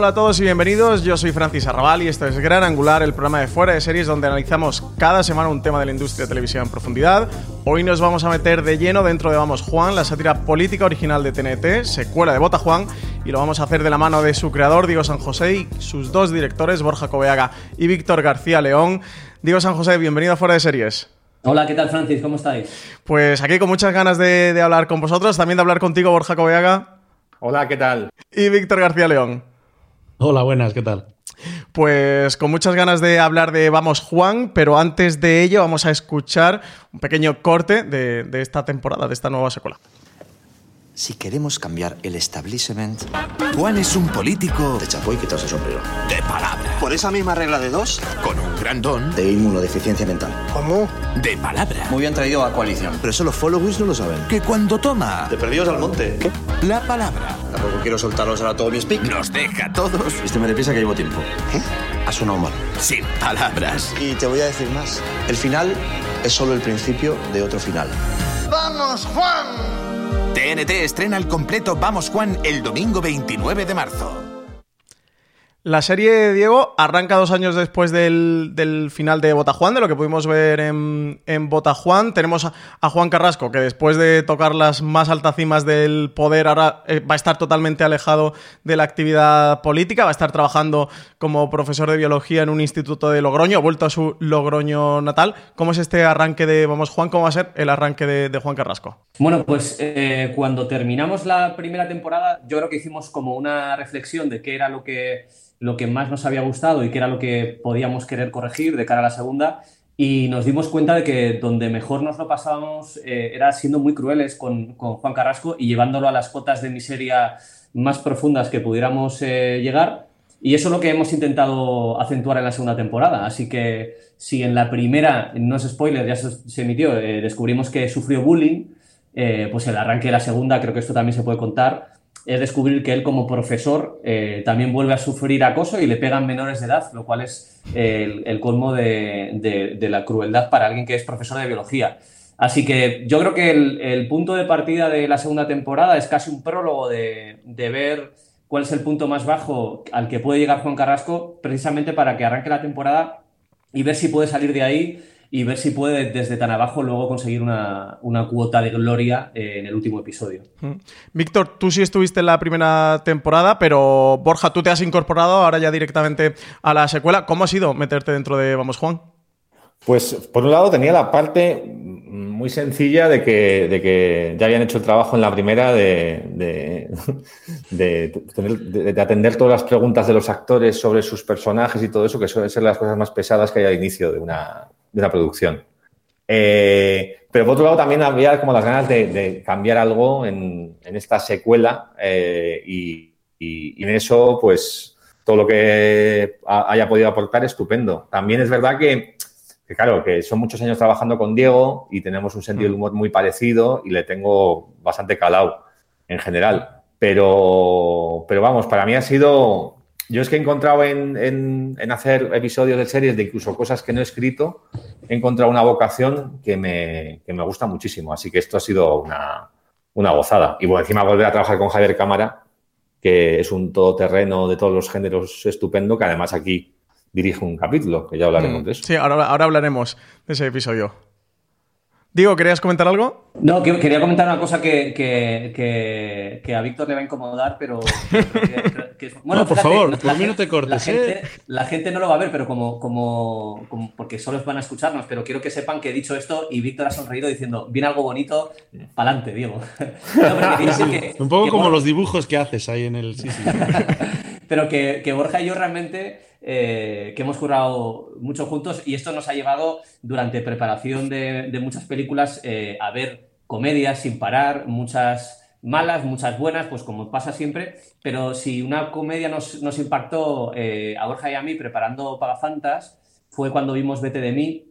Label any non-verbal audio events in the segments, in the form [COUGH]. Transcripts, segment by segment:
Hola a todos y bienvenidos, yo soy Francis Arrabal y esto es Gran Angular, el programa de fuera de series donde analizamos cada semana un tema de la industria de televisión en profundidad. Hoy nos vamos a meter de lleno dentro de Vamos Juan, la sátira política original de TNT, secuela de Bota Juan, y lo vamos a hacer de la mano de su creador, Diego San José, y sus dos directores, Borja Coveaga y Víctor García León. Diego San José, bienvenido a Fuera de Series. Hola, ¿qué tal Francis? ¿Cómo estáis? Pues aquí con muchas ganas de, de hablar con vosotros, también de hablar contigo, Borja Coveaga. Hola, ¿qué tal? Y Víctor García León. Hola, buenas, ¿qué tal? Pues con muchas ganas de hablar de Vamos Juan, pero antes de ello vamos a escuchar un pequeño corte de, de esta temporada, de esta nueva secuela. Si queremos cambiar el establishment, Juan es un político de chapo y quitarse el sombrero. de palabra, Por esa misma regla de dos. con un gran don De inmunodeficiencia mental. ¿Cómo? de palabra, Muy bien traído a coalición. Pero eso los followers no lo saben. que cuando toma De perdidos al monte. ¿Qué? la palabra Tampoco quiero soltarlos ahora todo mi speak. nos deja a todos Este me deprisa que llevo tiempo. ¿Qué? Ha sonado mal. sin palabras. Y te voy a decir más. El final es solo el principio de otro final. ¡Vamos, Juan! TNT estrena el completo Vamos Juan el domingo 29 de marzo. La serie, Diego, arranca dos años después del, del final de Botajuan, de lo que pudimos ver en, en Botajuan. Tenemos a, Juan Carrasco, que después de tocar las más altas cimas del poder, ahora eh, va a estar totalmente alejado de la actividad política, va a estar trabajando como profesor de biología en un instituto de Logroño, vuelto a su Logroño natal. ¿Cómo es este arranque de Vamos Juan? ¿Cómo va a ser el arranque de, de Juan Carrasco? Bueno, pues eh, cuando terminamos la primera temporada, yo creo que hicimos como una reflexión de qué era lo que, lo que más nos había gustado y qué era lo que podíamos querer corregir de cara a la segunda. Y nos dimos cuenta de que donde mejor nos lo pasábamos eh, era siendo muy crueles con, con Juan Carrasco y llevándolo a las cotas de miseria más profundas que pudiéramos eh, llegar. Y eso es lo que hemos intentado acentuar en la segunda temporada. Así que si en la primera, no es spoiler, ya se, emitió, eh, descubrimos que sufrió bullying, pues el arranque de la segunda, creo que esto también se puede contar, es descubrir que él como profesor eh, también vuelve a sufrir acoso y le pegan menores de edad, lo cual es eh, el, colmo de, la crueldad para alguien que es profesor de biología. Así que yo creo que el, el punto de partida de la segunda temporada es casi un prólogo de, de ver cuál es el punto más bajo al que puede llegar Juan Carrasco, precisamente para que arranque la temporada y ver si puede salir de ahí y ver si puede desde tan abajo luego conseguir una, una cuota de gloria eh, en el último episodio. Mm. Víctor, tú sí estuviste en la primera temporada, pero Borja, tú te has incorporado ahora ya directamente a la secuela. ¿Cómo ha sido meterte dentro de Vamos Juan? Pues por un lado tenía la parte muy sencilla de que, de que ya habían hecho el trabajo en la primera de, de, [LAUGHS] de tener- de- de atender todas las preguntas de los actores sobre sus personajes y todo eso, que suelen ser las cosas más pesadas que hay al inicio de una, de una producción. Eh, pero por otro lado también había como las ganas de, de cambiar algo en, en esta secuela eh, y, y- y en eso pues todo lo que ha- haya podido aportar estupendo. También es verdad que, que, claro, que son muchos años trabajando con Diego y tenemos un sentido del humor muy parecido y le tengo bastante calado en general. Pero, pero vamos, para mí ha sido Yo es que he encontrado en, en- en hacer episodios de series de incluso cosas que no he escrito, he encontrado una vocación que me, que me gusta muchísimo. Así que esto ha sido una, una gozada. Y bueno, encima volver a trabajar con Javier Cámara, que es un todoterreno de todos los géneros estupendo, que además aquí dirige un capítulo, que ya hablaremos de eso. Sí, ahora, ahora hablaremos de ese episodio. Diego, ¿querías comentar algo? No, que- quería comentar una cosa que, que- que- que a Víctor le va a incomodar, pero... [LAUGHS] que- que- que- No, por favor, por mí no te cortes, La gente, ¿eh? la gente no lo va a ver, pero como, como, como- porque solo van a escucharnos, pero quiero que sepan que he dicho esto y Víctor ha sonreído diciendo, viene algo bonito, pa'lante, Diego. [LAUGHS] No, Un poco que como los dibujos que haces ahí en el... Sí, sí. [LAUGHS] pero que, que Borja y yo realmente eh, que hemos currado mucho juntos y esto nos ha llevado durante preparación de, muchas películas eh, a ver comedias sin parar, muchas malas, muchas buenas, pues como pasa siempre, pero si una comedia nos, impactó eh, a Borja y a mí preparando Pagafantas fue cuando vimos Vete de mí,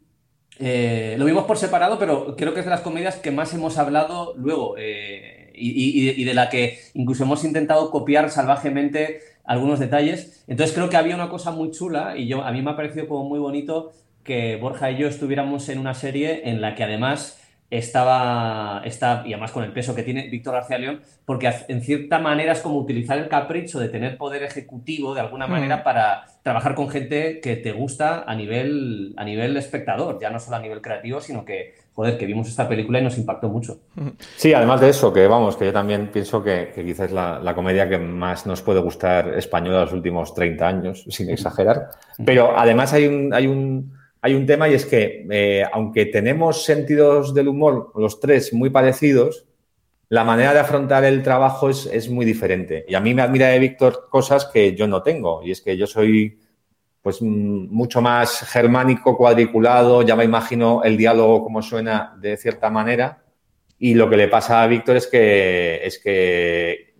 lo vimos por separado, pero creo que es de las comedias que más hemos hablado luego y- y de la que incluso hemos intentado copiar salvajemente algunos detalles. Entonces creo que había una cosa muy chula y yo, a mí me ha parecido como muy bonito que Borja y yo estuviéramos en una serie en la que además estaba, está, y además con el peso que tiene Víctor García León, porque en cierta manera es como utilizar el capricho de tener poder ejecutivo de alguna Mm. manera para trabajar con gente que te gusta a nivel, a nivel espectador, ya no solo a nivel creativo, sino que, joder, que vimos esta película y nos impactó mucho. Sí, además de eso, que vamos, que yo también pienso que, que quizás es la, la comedia que más nos puede gustar española los últimos 30 años, sin exagerar. Pero además hay un, hay un, hay un tema y es que, eh, aunque tenemos sentidos del humor, los tres, muy parecidos, la manera de afrontar el trabajo es, es muy diferente. Y a mí me admira de Víctor cosas que yo no tengo. Y es que yo soy pues mm, mucho más germánico, cuadriculado, ya me imagino el diálogo como suena de cierta manera. Y lo que le pasa a Víctor es que, es que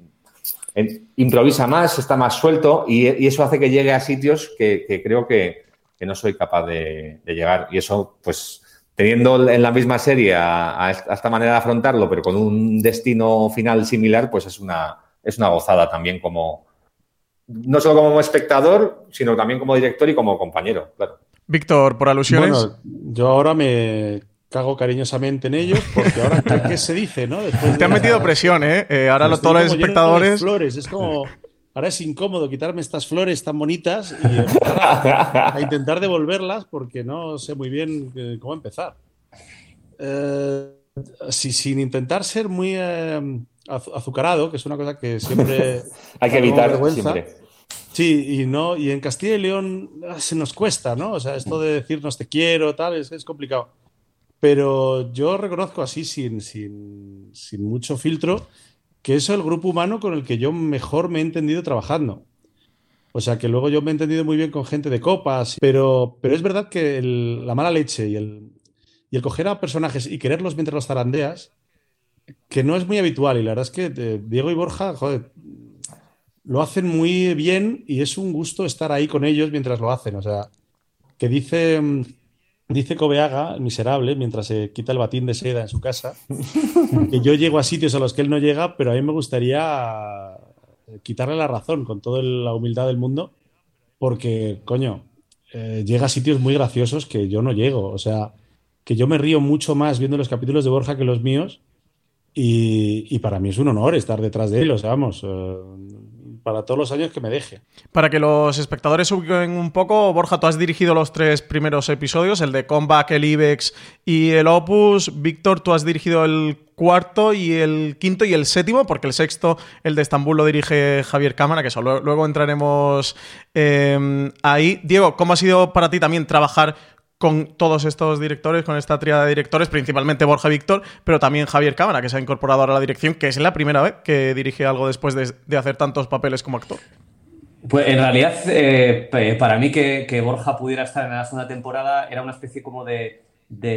improvisa más, está más suelto y, eso hace que llegue a sitios que, creo que, no soy capaz de llegar. Y eso, pues, teniendo en la misma serie a, a esta manera de afrontarlo, pero con un destino final similar, pues es una, es una gozada también como, no solo como espectador, sino también como director y como compañero, claro. Víctor, por alusiones. Bueno, yo ahora me cago cariñosamente en ellos porque ahora ¿qué, se dice, no? Después Te han de- metido presión, ¿eh? Eh, ahora lo- Estoy todos los espectadores. flores, es como ahora es incómodo quitarme estas flores tan bonitas y a, a intentar devolverlas porque no sé muy bien eh, cómo empezar. Eh, si- sin intentar ser muy eh, azu- azucarado, que es una cosa que siempre [LAUGHS] Hay que evitar siempre. Sí, y no, y en Castilla y León ah, se nos cuesta, ¿no? O sea, esto de decirnos te quiero, tal, es, es complicado. Pero yo reconozco así, sin, sin, sin mucho filtro, que es el grupo humano con el que yo mejor me he entendido trabajando. O sea, que luego yo me he entendido muy bien con gente de copas, pero, pero es verdad que la mala leche y el, y el coger a personajes y quererlos mientras los zarandeas, que no es muy habitual. Y la verdad es que eh, Diego y Borja, joder, lo hacen muy bien y es un gusto estar ahí con ellos mientras lo hacen. O sea, que dice, mm, dice Cobeaga, miserable, mientras se quita el batín de seda en su casa, que yo llego a sitios a los que él no llega, pero a mí me gustaría eh, quitarle la razón con toda la humildad del mundo, porque, coño, eh, llega a sitios muy graciosos que yo no llego. O sea, que yo me río mucho más viendo los capítulos de Borja que los míos. Y, y para mí es un honor estar detrás de él, o sea, vamos, eh, para todos los años que me deje. Para que los espectadores ubiquen un poco, Borja, tú has dirigido los tres primeros episodios, el de Comeback, el Ibex y el Opus. Víctor, tú has dirigido el cuarto y el quinto y el séptimo, porque el sexto, el de Estambul, lo dirige Javier Cámara, que eso luego, luego entraremos eh, ahí. Diego, ¿cómo ha sido para ti también trabajar con todos estos directores, con esta tríada de directores, principalmente Borja Víctor, pero también Javier Cámara, que se ha incorporado ahora a la dirección, que es la primera vez que dirige algo después de, hacer tantos papeles como actor? Pues en realidad, eh, para mí que, que Borja pudiera estar en la segunda temporada era una especie como de,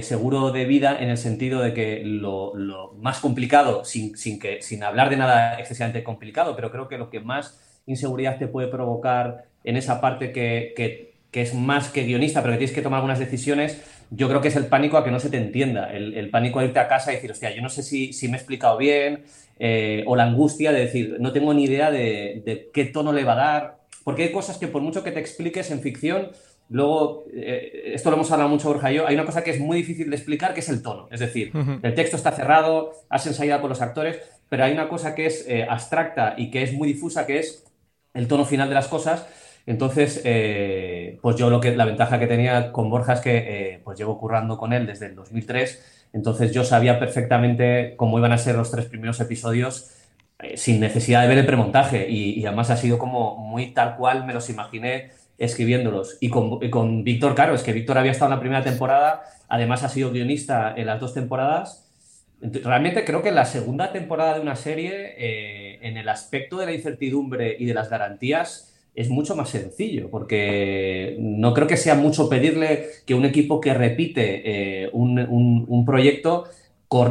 seguro de vida en el sentido de que lo, lo más complicado, sin, sin, que, sin hablar de nada excesivamente complicado, pero creo que lo que más inseguridad te puede provocar en esa parte que, que- que es más que guionista, pero que tienes que tomar algunas decisiones, yo creo que es el pánico a que no se te entienda, el, el pánico a irte a casa y decir, hostia, yo no sé si, si me he explicado bien, eh, o la angustia de decir, no tengo ni idea de, de qué tono le va a dar. porque hay cosas que por mucho que te expliques en ficción, luego, eh, esto lo hemos hablado mucho Borja y yo, hay una cosa que es muy difícil de explicar, que es el tono. Es decir, el texto está cerrado, has ensayado con los actores, pero hay una cosa que es eh, abstracta y que es muy difusa, que es el tono final de las cosas. Entonces, eh, pues yo lo que la ventaja que tenía con Borja es que eh, pues llevo currando con él desde el 2003, entonces yo sabía perfectamente cómo iban a ser los tres primeros episodios eh, sin necesidad de ver el premontaje y, y, además ha sido como muy tal cual me los imaginé escribiéndolos. Y con, con Víctor, claro, es que Víctor había estado en la primera temporada, además ha sido guionista en las dos temporadas. Realmente creo que la segunda temporada de una serie, eh, en el aspecto de la incertidumbre y de las garantías, es mucho más sencillo, porque no creo que sea mucho pedirle que un equipo que repite eh, un, un, proyecto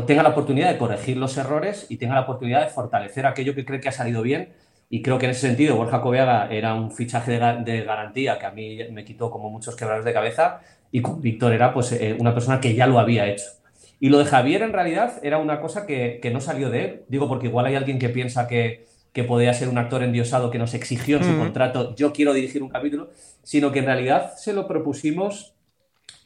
tenga la oportunidad de corregir los errores y tenga la oportunidad de fortalecer aquello que cree que ha salido bien. Y creo que en ese sentido Borja Coveaga era un fichaje de, de garantía que a mí me quitó como muchos quebraderos de cabeza y con Víctor era pues eh, una persona que ya lo había hecho. Y lo de Javier en realidad era una cosa que, que no salió de él. Digo, porque igual hay alguien que piensa que, que podía ser un actor endiosado que nos exigió en su mm. contrato, yo quiero dirigir un capítulo, sino que en realidad se lo propusimos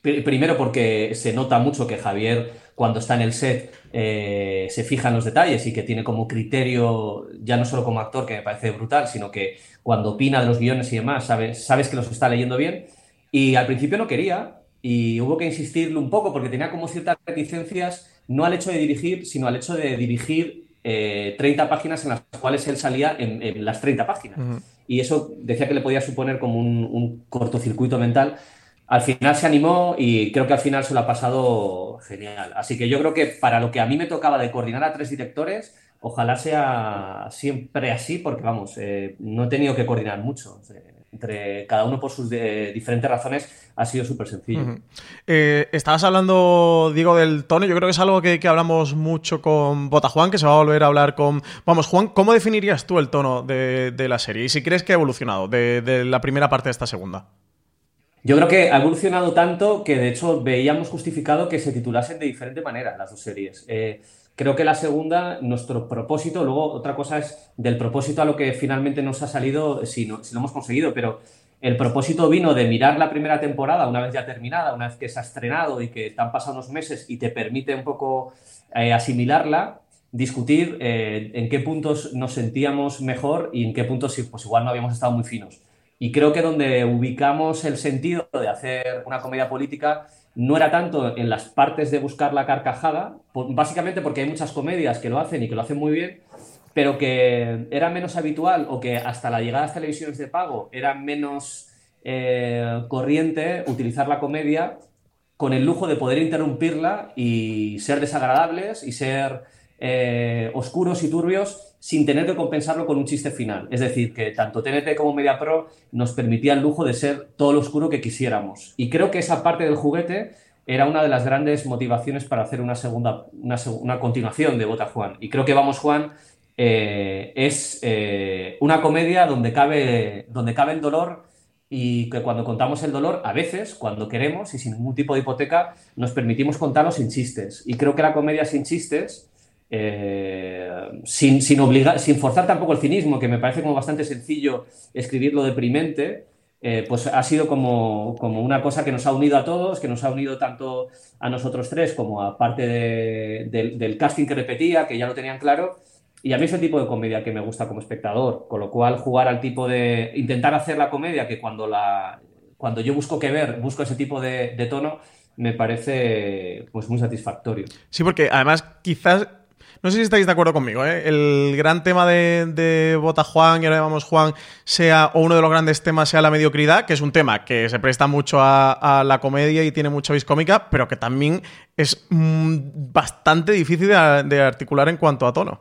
primero porque se nota mucho que Javier cuando está en el set eh, se fija en los detalles y que tiene como criterio, ya no solo como actor, que me parece brutal, sino que cuando opina de los guiones y demás, sabes, sabes que los está leyendo bien. Y al principio no quería, y hubo que insistirle un poco porque tenía como ciertas reticencias, no al hecho de dirigir, sino al hecho de dirigir eh, 30 páginas en las cuales él salía en, en las 30 páginas. Uh -huh. Y eso decía que le podía suponer como un, un, cortocircuito mental. Al final se animó y creo que al final se lo ha pasado genial. Así que yo creo que para lo que a mí me tocaba de coordinar a tres directores, ojalá sea siempre así, porque vamos, eh, no he tenido que coordinar mucho. Eh, entre cada uno por sus de, diferentes razones, ha sido súper sencillo. Uh -huh. eh, estabas hablando, Diego, del tono. Yo creo que es algo que, que, hablamos mucho con Bota Juan, que se va a volver a hablar con. Vamos, Juan, ¿cómo definirías tú el tono de, de la serie? Y si crees que ha evolucionado de, de, la primera parte de esta segunda. Yo creo que ha evolucionado tanto que de hecho veíamos justificado que se titulasen de diferente manera las dos series. Eh, creo que la segunda, nuestro propósito, luego otra cosa es del propósito a lo que finalmente nos ha salido, si, no, lo hemos conseguido, pero el propósito vino de mirar la primera temporada una vez ya terminada, una vez que se ha estrenado y que te han unos meses y te permite un poco eh, asimilarla, discutir eh, en qué puntos nos sentíamos mejor y en qué puntos pues igual no habíamos estado muy finos. Y creo que donde ubicamos el sentido de hacer una comedia política no era tanto en las partes de buscar la carcajada, básicamente porque hay muchas comedias que lo hacen y que lo hacen muy bien, pero que era menos habitual o que hasta la llegada a las televisiones de pago era menos eh, corriente utilizar la comedia con el lujo de poder interrumpirla y ser desagradables y ser eh, oscuros y turbios sin tener que compensarlo con un chiste final. Es decir, que tanto TNT como Media Pro nos permitía el lujo de ser todo lo oscuro que quisiéramos. Y creo que esa parte del juguete era una de las grandes motivaciones para hacer una segunda, una, una continuación de Bota Juan. Y creo que Vamos Juan eh, es eh, una comedia donde cabe, donde cabe el dolor y que cuando contamos el dolor, a veces, cuando queremos y sin ningún tipo de hipoteca, nos permitimos contarlo sin chistes. Y creo que la comedia sin chistes eh, sin, sin, obligar, sin forzar tampoco el cinismo, que me parece como bastante sencillo escribirlo deprimente, eh, pues ha sido como, como, una cosa que nos ha unido a todos, que nos ha unido tanto a nosotros tres como a parte de, de, del casting que repetía, que ya lo tenían claro. Y a mí es el tipo de comedia que me gusta como espectador, con lo cual jugar al tipo de... intentar hacer la comedia que cuando, la, cuando yo busco que ver, busco ese tipo de, de tono, me parece pues muy satisfactorio. Sí, porque además quizás no sé si estáis de acuerdo conmigo, ¿eh? El gran tema de, de Bota Juan y ahora vamos Juan sea, o uno de los grandes temas sea la mediocridad, que es un tema que se presta mucho a, la comedia y tiene mucha vis cómica, pero que también es mmm, bastante difícil de, articular en cuanto a tono.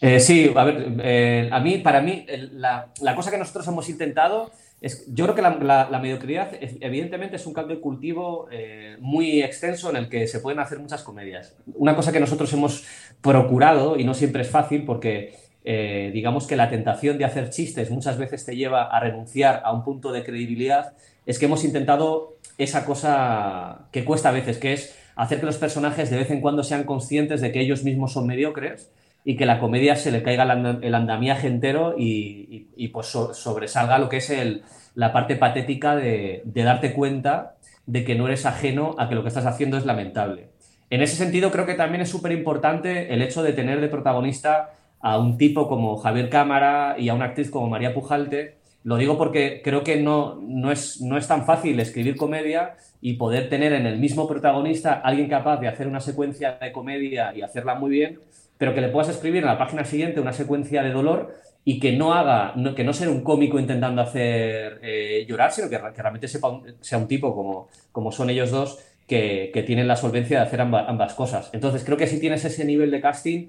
Eh, sí, a ver, eh, a mí, para mí, la cosa que nosotros hemos intentado yo creo que la, la, la, mediocridad, evidentemente, es un caldo de cultivo eh, muy extenso en el que se pueden hacer muchas comedias. Una cosa que nosotros hemos procurado, y no siempre es fácil, porque eh, digamos que la tentación de hacer chistes muchas veces te lleva a renunciar a un punto de credibilidad, es que hemos intentado esa cosa que cuesta a veces, que es hacer que los personajes de vez en cuando sean conscientes de que ellos mismos son mediocres y que la comedia se le caiga el, andamiaje entero y, pues sobresalga lo que es el, la parte patética de, de darte cuenta de que no eres ajeno a que lo que estás haciendo es lamentable. En ese sentido, creo que también es súper importante el hecho de tener de protagonista a un tipo como Javier Cámara y a una actriz como María Pujalte. Lo digo porque creo que no, no, es, no es tan fácil escribir comedia y poder tener en el mismo protagonista alguien capaz de hacer una secuencia de comedia y hacerla muy bien, pero que le puedas escribir en la página siguiente una secuencia de dolor y que no haga, que no sea un cómico intentando hacer eh, llorar, sino que, realmente sea un tipo como, como son ellos dos, que, tienen la solvencia de hacer ambas, cosas. Entonces, creo que si tienes ese nivel de casting,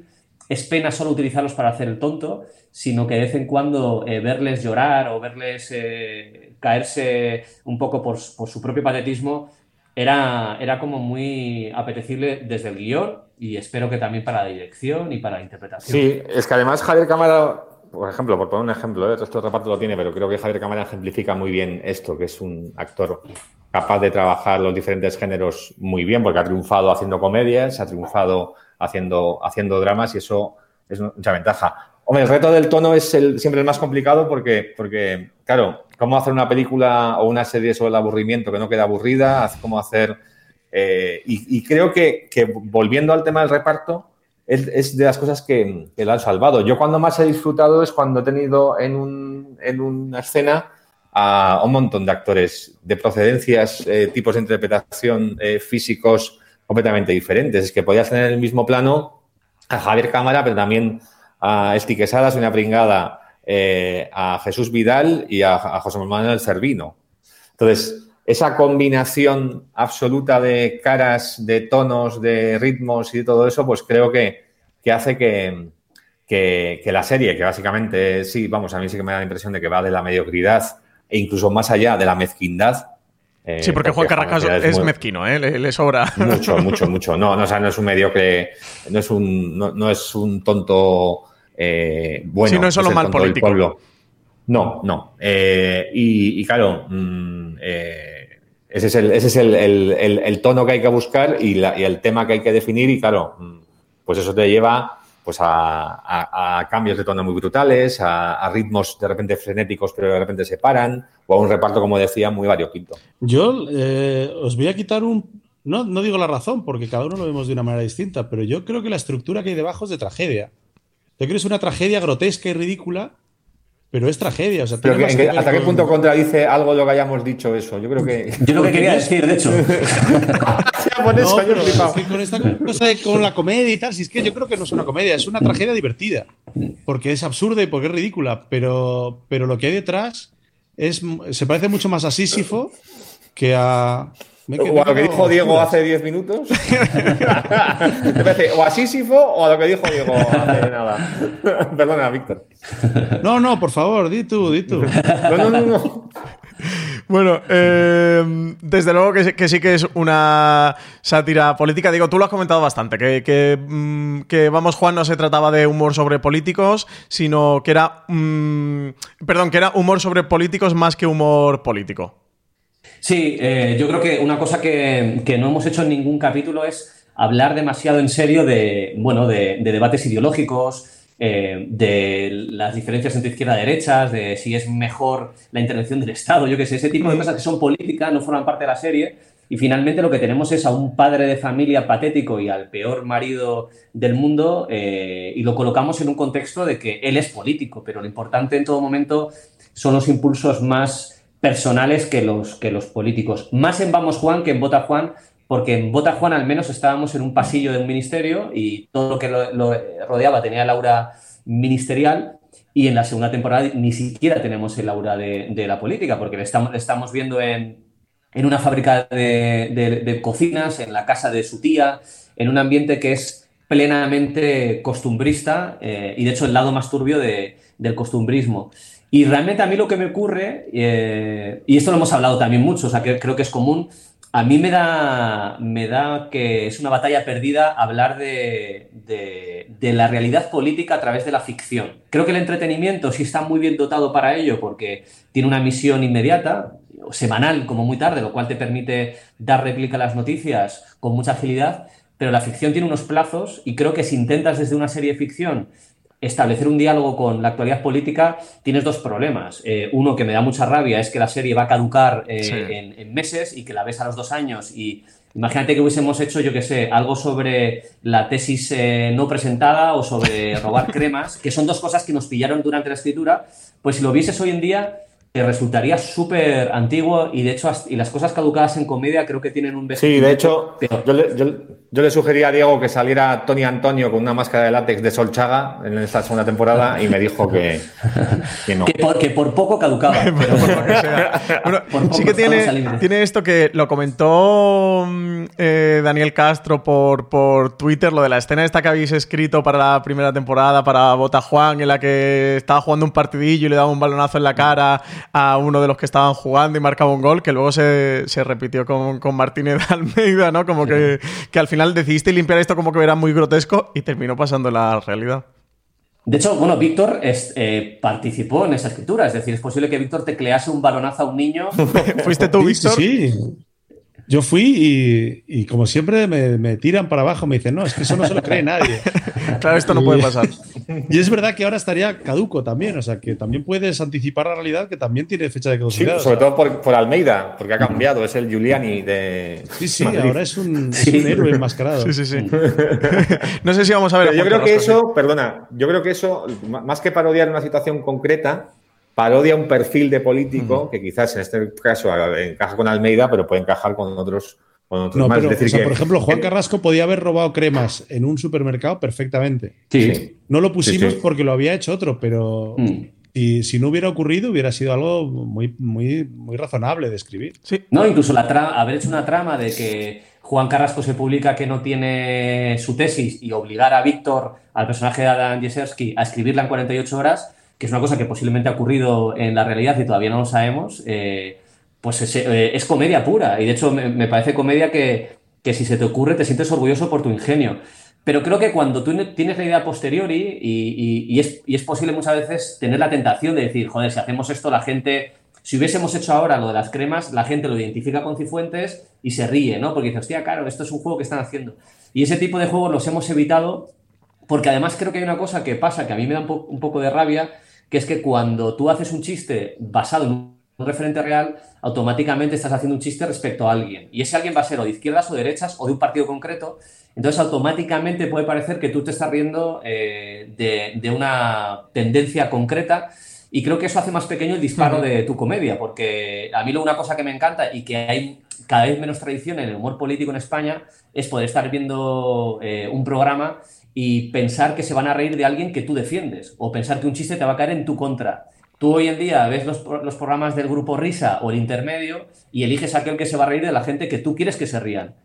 es pena solo utilizarlos para hacer el tonto, sino que de vez en cuando eh, verles llorar o verles eh, caerse un poco por, su propio patetismo era, era como muy apetecible desde el guion y espero que también para la dirección y para la interpretación. Sí, es que además Javier Cámara por ejemplo, por poner un ejemplo, ¿eh? del reparto lo tiene, pero creo que Javier Cámara ejemplifica muy bien esto, que es un actor capaz de trabajar los diferentes géneros muy bien, porque ha triunfado haciendo comedias, ha triunfado haciendo, haciendo dramas y eso es mucha ventaja. Hombre, el reto del tono es el, siempre el más complicado porque, porque, claro, cómo hacer una película o una serie sobre el aburrimiento que no queda aburrida, cómo hacer... Eh, y, creo que, volviendo al tema del reparto, es, de las cosas que, que, la han salvado. Yo cuando más he disfrutado es cuando he tenido en, un, en una escena a un montón de actores de procedencias, eh, tipos de interpretación eh, físicos completamente diferentes. Es que podías tener en el mismo plano a Javier Cámara, pero también a Esti Quesadas, una pringada, eh, a Jesús Vidal y a, a José Manuel Servino. Entonces, esa combinación absoluta de caras, de tonos, de ritmos y de todo eso, pues creo que, hace que, que, la serie, que básicamente sí, vamos, a mí sí que me da la impresión de que va de la mediocridad e incluso más allá de la mezquindad. Eh, sí, porque, Juan Carrasco es, mezquino, ¿eh? Le, sobra. Mucho, mucho, mucho. No, no, o sea, no es un mediocre, no es un, no, es un tonto eh, bueno. Sí, no es solo mal político. No, no. Eh, y, claro, mm, ese es, el, ese es el, tono que hay que buscar y, el tema que hay que definir y claro, mm, pues eso te lleva pues a, cambios de tono muy brutales, a, ritmos de repente frenéticos pero de repente se paran o a un reparto, como decía, muy variopinto. Yo eh, os voy a quitar un... No, no digo la razón porque cada uno lo vemos de una manera distinta, pero yo creo que la estructura que hay debajo es de tragedia. Yo creo que es una tragedia grotesca y ridícula pero es tragedia. ¿Hasta qué punto contradice algo de lo que hayamos dicho eso? Yo creo que. Yo lo que quería decir, de hecho. [LAUGHS] con esta cosa de, con la comedia y tal, si es que yo creo que no es una comedia, es una tragedia divertida. Porque es absurda y porque es ridícula. Pero, pero lo que hay detrás es, se parece mucho más a Sísifo que a. o a lo que dijo Diego hace 10 minutos. [LAUGHS] o a Sísifo o a lo que dijo Diego hace nada. [LAUGHS] Perdona, Víctor. No, no, por favor, di tú, di tú. No, no, no, no. Bueno, eh, desde luego que, sí que es una sátira política. Digo, tú lo has comentado bastante, que, mm, que, Vamos Juan no se trataba de humor sobre políticos, sino que era... Mm, perdón, que era humor sobre políticos más que humor político. Sí, eh, yo creo que una cosa que, no hemos hecho en ningún capítulo es hablar demasiado en serio de, bueno, de, debates ideológicos, eh, de las diferencias entre izquierda y derecha, de si es mejor la intervención del Estado, yo qué sé, ese tipo de cosas que son políticas, no forman parte de la serie. Y finalmente lo que tenemos es a un padre de familia patético y al peor marido del mundo eh, y lo colocamos en un contexto de que él es político, pero lo importante en todo momento son los impulsos más personales que los, que los políticos. Más en Vamos Juan que en Vota Juan, porque en Vota Juan al menos estábamos en un pasillo de un ministerio y todo lo que lo, rodeaba tenía el aura ministerial y en la segunda temporada ni siquiera tenemos el aura de, la política, porque le estamos, estamos viendo en, en una fábrica de, cocinas, en la casa de su tía, en un ambiente que es plenamente costumbrista eh, y de hecho el lado más turbio del costumbrismo. Y realmente a mí lo que me ocurre, eh, y esto lo hemos hablado también mucho, o sea, que creo que es común, a mí me da, me da que es una batalla perdida hablar de, de, la realidad política a través de la ficción. Creo que el entretenimiento sí está muy bien dotado para ello porque tiene una misión inmediata, semanal como muy tarde, lo cual te permite dar réplica a las noticias con mucha agilidad, pero la ficción tiene unos plazos y creo que si intentas desde una serie de ficción establecer un diálogo con la actualidad política, tienes dos problemas. Eh, uno que me da mucha rabia es que la serie va a caducar eh, Sí. en, en meses y que la ves a los dos años y imagínate que hubiésemos hecho, yo qué sé, algo sobre la tesis eh, no presentada o sobre robar [LAUGHS] cremas, que son dos cosas que nos pillaron durante la escritura, pues si lo vieses hoy en día te resultaría súper antiguo y de hecho y las cosas caducadas en comedia creo que tienen un Sí, de hecho, peor. yo le, yo- yo le sugería a Diego que saliera Tony Antonio con una máscara de látex de Solchaga en esta segunda temporada y me dijo que, [LAUGHS] que no. que, por, que por poco caducaba. [LAUGHS] pero por lo que sea, Bueno, [LAUGHS] por poco sí que tiene, tiene esto que lo comentó mm, eh, Daniel Castro por, por Twitter, lo de la escena esta que habéis escrito para la primera temporada, para Bota Juan, en la que estaba jugando un partidillo y le daba un balonazo en la cara a uno de los que estaban jugando y marcaba un gol, que luego se, se repitió con, con Martínez Almeida, ¿no? Como que, que al final decidiste limpiar esto como que era muy grotesco y terminó pasando la realidad. De hecho, bueno, Víctor es- eh, participó en esa escritura, es decir, es posible que Víctor teclease un balonazo a un niño. [LAUGHS] ¿Fuiste tú, Víctor? Sí, sí. Yo fui y, y como siempre me, me tiran para abajo, me dicen, no, es que eso no se lo cree nadie. [LAUGHS] Claro, esto no puede pasar. Y es verdad que ahora estaría caduco también, o sea, que también puedes anticipar la realidad que también tiene fecha de Sí, caducidad. o sobre sea. todo por, por Almeida, porque ha cambiado, es el Giuliani de. Sí, sí, Madrid. ahora es un, es Sí. un héroe enmascarado. Sí, sí, sí. [LAUGHS] [LAUGHS] no sé si vamos a ver. a yo creo que eso, perdona, yo creo que eso, más que parodiar una situación concreta, parodia un perfil de político que quizás en este caso encaja con Almeida, pero puede encajar con otros, con otros No, más. pero, es decir, o sea, que- por ejemplo, Juan que- Carrasco podía haber robado cremas en un supermercado perfectamente. Sí. No lo pusimos Sí, sí. porque lo había hecho otro, pero Mm. si, si no hubiera ocurrido, hubiera sido algo muy, muy, muy razonable de escribir. Sí. No, incluso la tra- haber hecho una trama de que Juan Carrasco se publica que no tiene su tesis y obligar a Víctor, al personaje de Adam Jeserski, a escribirla en 48 horas, que es una cosa que posiblemente ha ocurrido en la realidad y todavía no lo sabemos, eh, pues es, eh, es comedia pura. Y de hecho me, me parece comedia que, que si se te ocurre te sientes orgulloso por tu ingenio. Pero creo que cuando tú ne- tienes la idea posteriori y, y- y es, y es posible muchas veces tener la tentación de decir, joder, si hacemos esto la gente, si hubiésemos hecho ahora lo de las cremas, la gente lo identifica con Cifuentes y se ríe, ¿no? Porque dice, hostia, claro, esto es un juego que están haciendo. Y ese tipo de juegos los hemos evitado porque además creo que hay una cosa que pasa que a mí me da un poco de rabia, que es que cuando tú haces un chiste basado en un referente real, automáticamente estás haciendo un chiste respecto a alguien. Y ese alguien va a ser o de izquierdas o derechas o de un partido concreto. Entonces automáticamente puede parecer que tú te estás riendo eh, de, de una tendencia concreta. Y creo que eso hace más pequeño el disparo de tu comedia, porque a mí lo- una cosa que me encanta y que hay cada vez menos tradición en el humor político en España es poder estar viendo eh, un programa y pensar que se van a reír de alguien que tú defiendes o pensar que un chiste te va a caer en tu contra. Tú hoy en día ves los, los programas del grupo Risa o el intermedio y eliges a aquel que se va a reír de la gente que tú quieres que se rían.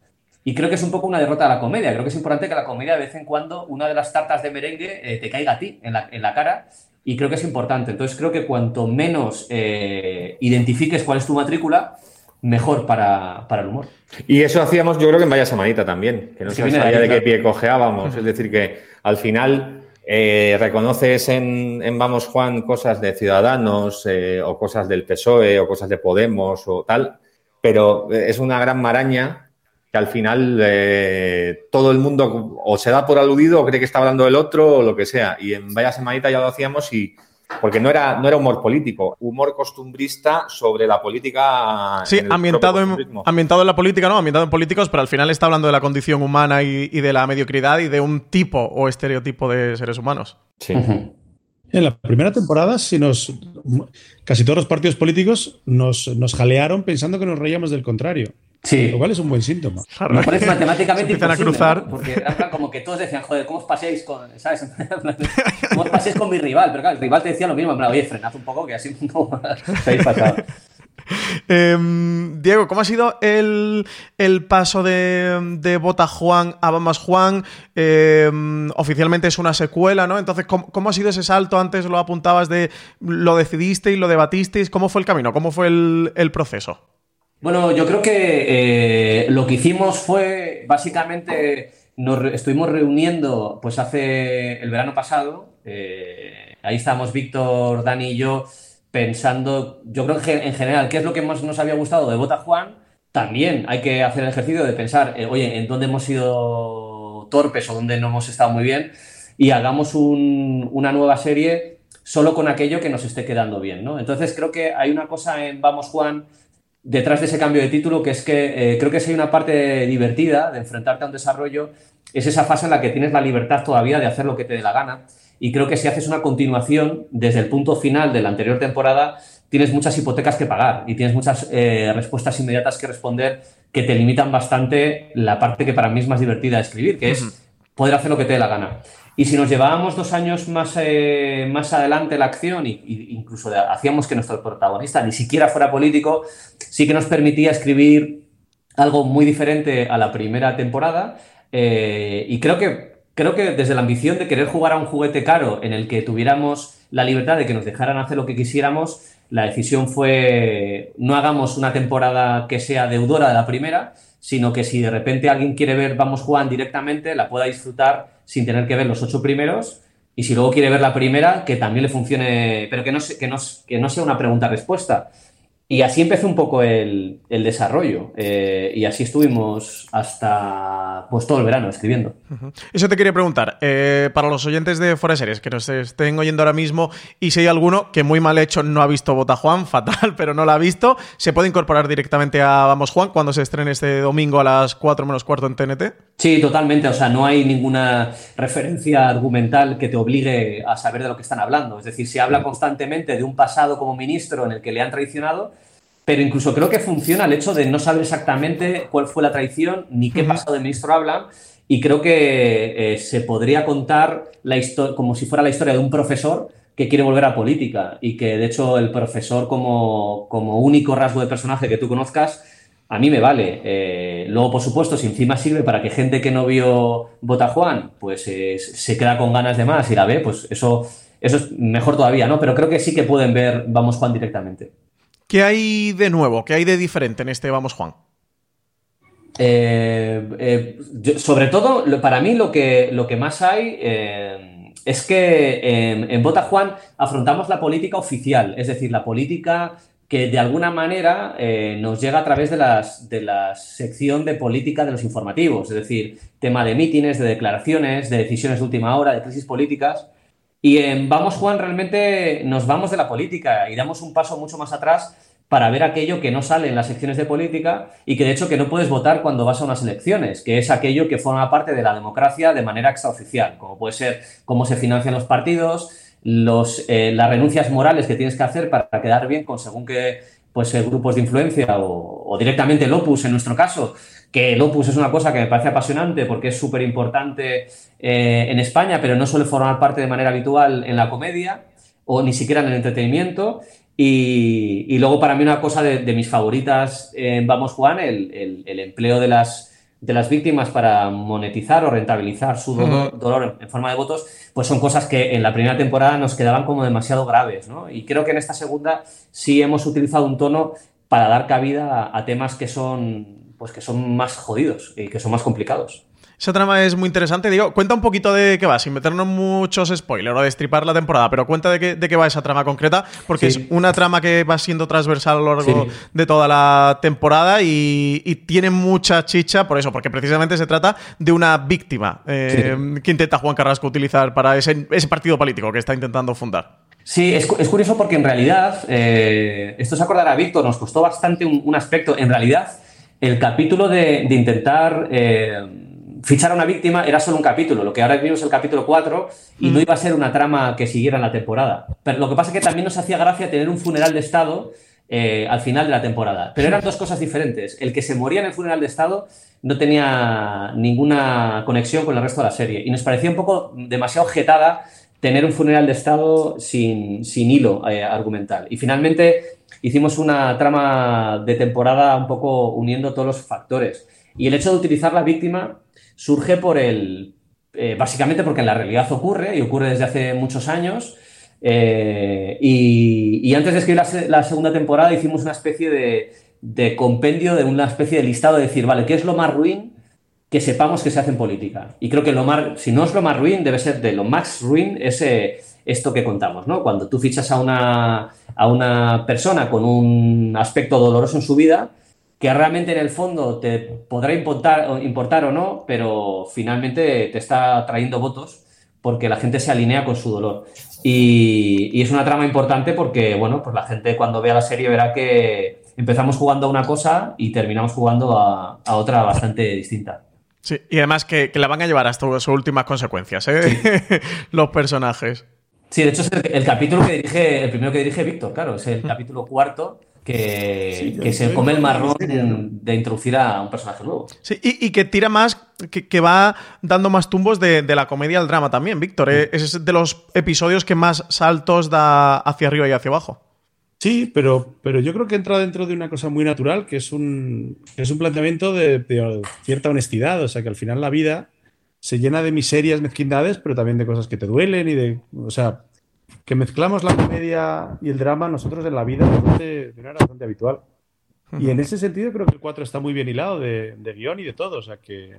Y creo que es un poco una derrota de la comedia. Creo que es importante que la comedia de vez en cuando una de las tartas de merengue eh, te caiga a ti en la, en la cara. Y creo que es importante. Entonces creo que cuanto menos eh, identifiques cuál es tu matrícula, mejor para, para el humor. Y eso hacíamos, yo creo que en Vaya Semanita también, que no se de sabía ahí, de qué pie cojeábamos. Es decir, que al final eh, reconoces en, en Vamos Juan cosas de Ciudadanos eh, o cosas del PSOE o cosas de Podemos o tal, pero eh, es una gran maraña que al final eh, todo el mundo o se da por aludido o cree que está hablando del otro o lo que sea. Y en Vaya Semanita ya lo hacíamos y porque no era, no era humor político, humor costumbrista sobre la política. Sí, en ambientado en, ambientado en la política, ¿no? Ambientado en políticos, pero al final está hablando de la condición humana y, y de la mediocridad y de un tipo o estereotipo de seres humanos. Sí. En la primera temporada, si nos, casi todos los partidos políticos nos, nos jalearon pensando que nos reíamos del contrario. Sí. Lo cual es un buen síntoma. Me parece matemáticamente [LAUGHS] empiezan a cruzar. ¿no? Porque era plan como que todos decían, joder, ¿cómo os paséis con, ¿sabes? [LAUGHS] ¿Cómo os paséis con mi rival? Pero claro, el rival te decía lo mismo, en plan, oye, frenad un poco que así [LAUGHS] no se habéis pasado. Em, Diego, ¿cómo ha sido el, el paso de, de Bota Juan a Vamos Juan? Em, oficialmente es una secuela, ¿no? Entonces, ¿cómo, cómo ha sido ese salto? Antes lo apuntabas de lo decidisteis, lo debatisteis. ¿Cómo fue el camino? ¿Cómo fue el, el proceso? Bueno, yo creo que eh, lo que hicimos fue básicamente nos re- estuvimos reuniendo pues hace el verano pasado. eh, ahí estábamos Víctor, Dani y yo pensando, yo creo que en general, qué es lo que más nos había gustado de Bota Juan, también hay que hacer el ejercicio de pensar, eh, oye, ¿en dónde hemos sido torpes o dónde no hemos estado muy bien? Y hagamos un- una nueva serie solo con aquello que nos esté quedando bien, ¿no? Entonces creo que hay una cosa en Vamos Juan detrás de ese cambio de título, que es que eh, creo que si hay una parte divertida de enfrentarte a un desarrollo, es esa fase en la que tienes la libertad todavía de hacer lo que te dé la gana. Y creo que si haces una continuación desde el punto final de la anterior temporada, tienes muchas hipotecas que pagar y tienes muchas eh, respuestas inmediatas que responder que te limitan bastante la parte que para mí es más divertida de escribir, que es poder hacer lo que te dé la gana. Y si nos llevábamos dos años más, eh, más adelante la acción y, incluso hacíamos que nuestro protagonista ni siquiera fuera político, sí que nos permitía escribir algo muy diferente a la primera temporada. eh, y creo que, creo que desde la ambición de querer jugar a un juguete caro en el que tuviéramos la libertad de que nos dejaran hacer lo que quisiéramos, la decisión fue no hagamos una temporada que sea deudora de la primera, sino que si de repente alguien quiere ver Vamos Juan directamente, la pueda disfrutar sin tener que ver los ocho primeros. Y si luego quiere ver la primera, que también le funcione, pero que no, que no, que no sea una pregunta-respuesta. Y así empezó un poco el, el desarrollo. eh, y así estuvimos hasta pues todo el verano escribiendo. Eso te quería preguntar. eh, para los oyentes de de Series que nos estén oyendo ahora mismo y si hay alguno que muy mal hecho no ha visto Bota Juan, [LAUGHS] fatal, pero no la ha visto, se puede incorporar directamente a Vamos Juan cuando se estrene este domingo a las 4 menos cuarto en TNT. Sí, totalmente. O sea, no hay ninguna referencia argumental que te obligue a saber de lo que están hablando. Es decir, se habla constantemente de un pasado como ministro en el que le han traicionado, pero incluso creo que funciona el hecho de no saber exactamente cuál fue la traición ni qué pasado de ministro hablan. Y creo que eh, se podría contar la como si fuera la historia de un profesor que quiere volver a política y que de hecho el profesor como, como único rasgo de personaje que tú conozcas a mí me vale. Eh, luego, por supuesto, si encima sirve para que gente que no vio Bota Juan, pues eh, se queda con ganas de más y la ve, pues eso, eso es mejor todavía, ¿no? Pero creo que sí que pueden ver Vamos Juan directamente. ¿Qué hay de nuevo? ¿Qué hay de diferente en este Vamos Juan? Eh, eh, sobre todo, para mí lo que, lo que más hay eh, es que en, Bota Juan afrontamos la política oficial, es decir, la política que de alguna manera nos llega a través de, las, de la sección de política de los informativos, es decir, tema de mítines, de declaraciones, de decisiones de última hora, de crisis políticas. Y en Vamos Juan realmente nos vamos de la política y damos un paso mucho más atrás para ver aquello que no sale en las secciones de política y que de hecho que no puedes votar cuando vas a unas elecciones, que es aquello que forma parte de la democracia de manera extraoficial, como puede ser cómo se financian los partidos, los, eh, las renuncias morales que tienes que hacer para quedar bien con según qué pues, eh, grupos de influencia o, o directamente el Opus en nuestro caso, que el Opus es una cosa que me parece apasionante porque es súper importante eh, en España, pero no suele formar parte de manera habitual en la comedia o ni siquiera en el entretenimiento. Y, y luego para mí una cosa de, de mis favoritas en Vamos Juan, el, el- el empleo de las, de las víctimas para monetizar o rentabilizar su dolor, en, en forma de votos, pues son cosas que en la primera temporada nos quedaban como demasiado graves, ¿no? Y creo que en esta segunda sí hemos utilizado un tono para dar cabida a, a temas que son, pues que son más jodidos y que son más complicados. Esa trama es muy interesante. Digo, cuenta un poquito de qué va, sin meternos muchos spoilers o destripar la temporada, pero cuenta de qué, de qué va esa trama concreta, porque Sí. es una trama que va siendo transversal a lo largo Sí. de toda la temporada y, y tiene mucha chicha por eso, porque precisamente se trata de una víctima eh, que intenta Juan Carrasco utilizar para ese, ese partido político que está intentando fundar. Sí, es, cu- es curioso porque en realidad, eh, esto se acordará Víctor, nos costó bastante un, un aspecto. En realidad, el capítulo de, de intentar eh, fichar a una víctima era solo un capítulo. Lo que ahora vimos es el capítulo 4 y no iba a ser una trama que siguiera en la temporada. Pero lo que pasa es que también nos hacía gracia tener un funeral de Estado eh, al final de la temporada. Pero eran dos cosas diferentes. El que se moría en el funeral de Estado no tenía ninguna conexión con el resto de la serie. Y nos parecía un poco demasiado jetada tener un funeral de Estado sin, sin hilo eh, argumental. Y finalmente hicimos una trama de temporada un poco uniendo todos los factores. Y el hecho de utilizar la víctima surge por el. eh, básicamente porque en la realidad ocurre, y ocurre desde hace muchos años. eh, y, y antes de escribir la, se- la segunda temporada hicimos una especie de, de compendio, de una especie de listado de decir, vale, ¿qué es lo más ruin que sepamos que se hace en política. Y creo que lo más, si no es lo más ruin, debe ser de lo más ruin ese, esto que contamos, ¿no? Cuando tú fichas a una, a una persona con un aspecto doloroso en su vida que realmente en el fondo te podrá importar, importar o no, pero finalmente te está trayendo votos porque la gente se alinea con su dolor. Y, y, es una trama importante porque, bueno, pues la gente cuando vea la serie verá que empezamos jugando a una cosa y terminamos jugando a, a otra bastante distinta. Sí, y además que, que, la van a llevar hasta sus últimas consecuencias, ¿eh? Sí. [LAUGHS] Los personajes. Sí, de hecho es el, el, capítulo que dirige, el primero que dirige Víctor, claro, es el capítulo cuarto que, sí, que se come el marrón de introducir a un personaje nuevo. Sí, y, y que tira más, que, que, va dando más tumbos de, de, la comedia al drama también, Víctor. ¿eh? Es de los episodios que más saltos da hacia arriba y hacia abajo. Sí, pero, pero yo creo que entra dentro de una cosa muy natural, que es un, que es un planteamiento de, de, cierta honestidad. O sea, que al final la vida se llena de miserias, mezquindades, pero también de cosas que te duelen y de. O sea, que mezclamos la comedia y el drama nosotros en la vida bastante, de manera bastante habitual. Y en ese sentido creo que el 4 está muy bien hilado de, de guion y de todo, o sea que,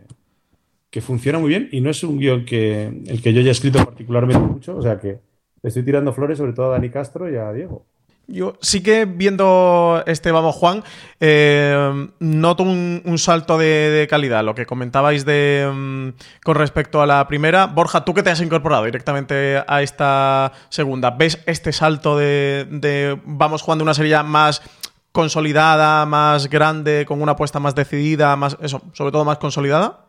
que, funciona muy bien y no es un guion que el que yo haya escrito particularmente mucho, o sea que estoy tirando flores sobre todo a Dani Castro y a Diego. Yo sí que viendo este Vamos Juan, eh, noto un, salto de, calidad. Lo que comentabais de um, con respecto a la primera. Borja, tú que te has incorporado directamente a esta segunda, ¿ves este salto de, de Vamos Juan de una serie más consolidada, más grande, con una apuesta más decidida, más eso, sobre todo más consolidada?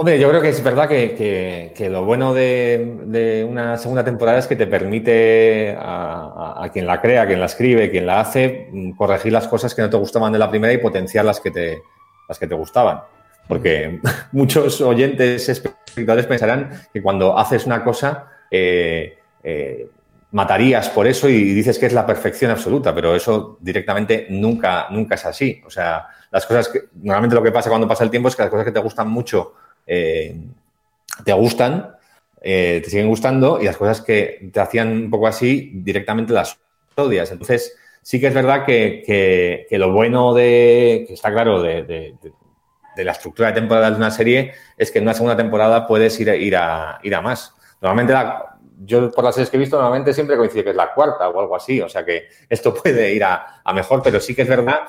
Hombre, yo creo que es verdad que, que, lo bueno de, una segunda temporada es que te permite a, quien la crea, quien la escribe, quien la hace, corregir las cosas que no te gustaban de la primera y potenciar las que te, las que te gustaban. Porque [LAUGHS] muchos oyentes, espectadores pensarán que cuando haces una cosa, eh, eh, matarías por eso y dices que es la perfección absoluta, pero eso directamente nunca, nunca es así. O sea, las cosas que, normalmente lo que pasa cuando pasa el tiempo es que las cosas que te gustan mucho eh, te gustan, eh, te siguen gustando y las cosas que te hacían un poco así directamente las odias. Entonces, sí que es verdad que, que, lo bueno de, que está claro, de, de, la estructura de temporada de una serie es que en una segunda temporada puedes ir, ir, a, ir a más. Normalmente, yo por las series que he visto, normalmente siempre coincide que es la cuarta o algo así, o sea que esto puede ir a, a mejor, pero sí que es verdad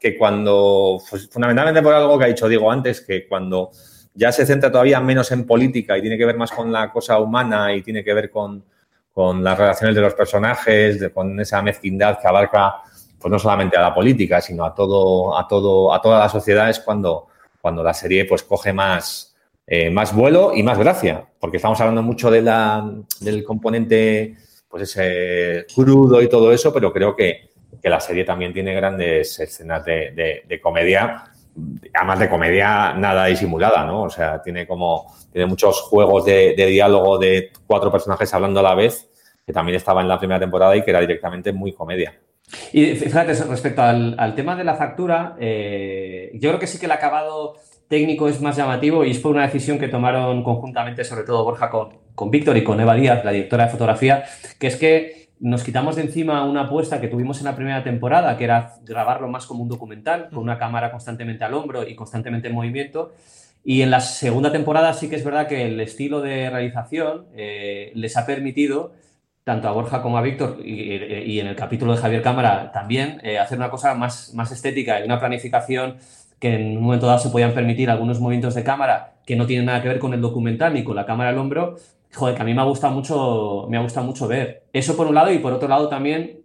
que cuando, fundamentalmente por algo que ha dicho Diego antes, que cuando ya se centra todavía menos en política y tiene que ver más con la cosa humana y tiene que ver con, con las relaciones de los personajes, con esa mezquindad que abarca pues no solamente a la política, sino a todo, a todo, a toda la sociedad, es cuando, cuando la serie pues coge más, eh, más vuelo y más gracia. Porque estamos hablando mucho de del componente pues ese crudo y todo eso, pero creo que, que la serie también tiene grandes escenas de, de comedia además de comedia nada disimulada, ¿no? O sea, tiene como, tiene muchos juegos de, diálogo de cuatro personajes hablando a la vez, que también estaba en la primera temporada y que era directamente muy comedia. Y fíjate, respecto al, al tema de la factura, eh, yo creo que sí que el acabado técnico es más llamativo y es por una decisión que tomaron conjuntamente, sobre todo Borja con, con Víctor y con Eva Díaz, la directora de fotografía, que es que nos quitamos de encima una apuesta que tuvimos en la primera temporada, que era grabarlo más como un documental, con una cámara constantemente al hombro y constantemente en movimiento. Y en la segunda temporada sí que es verdad que el estilo de realización eh, les ha permitido, tanto a Borja como a Víctor, y, y en el capítulo de Javier Cámara también, eh, hacer una cosa más, más estética y una planificación que en un momento dado se podían permitir algunos movimientos de cámara que no tienen nada que ver con el documental ni con la cámara al hombro, joder, que a mí me ha mucho, me ha mucho ver. Eso por un lado y por otro lado también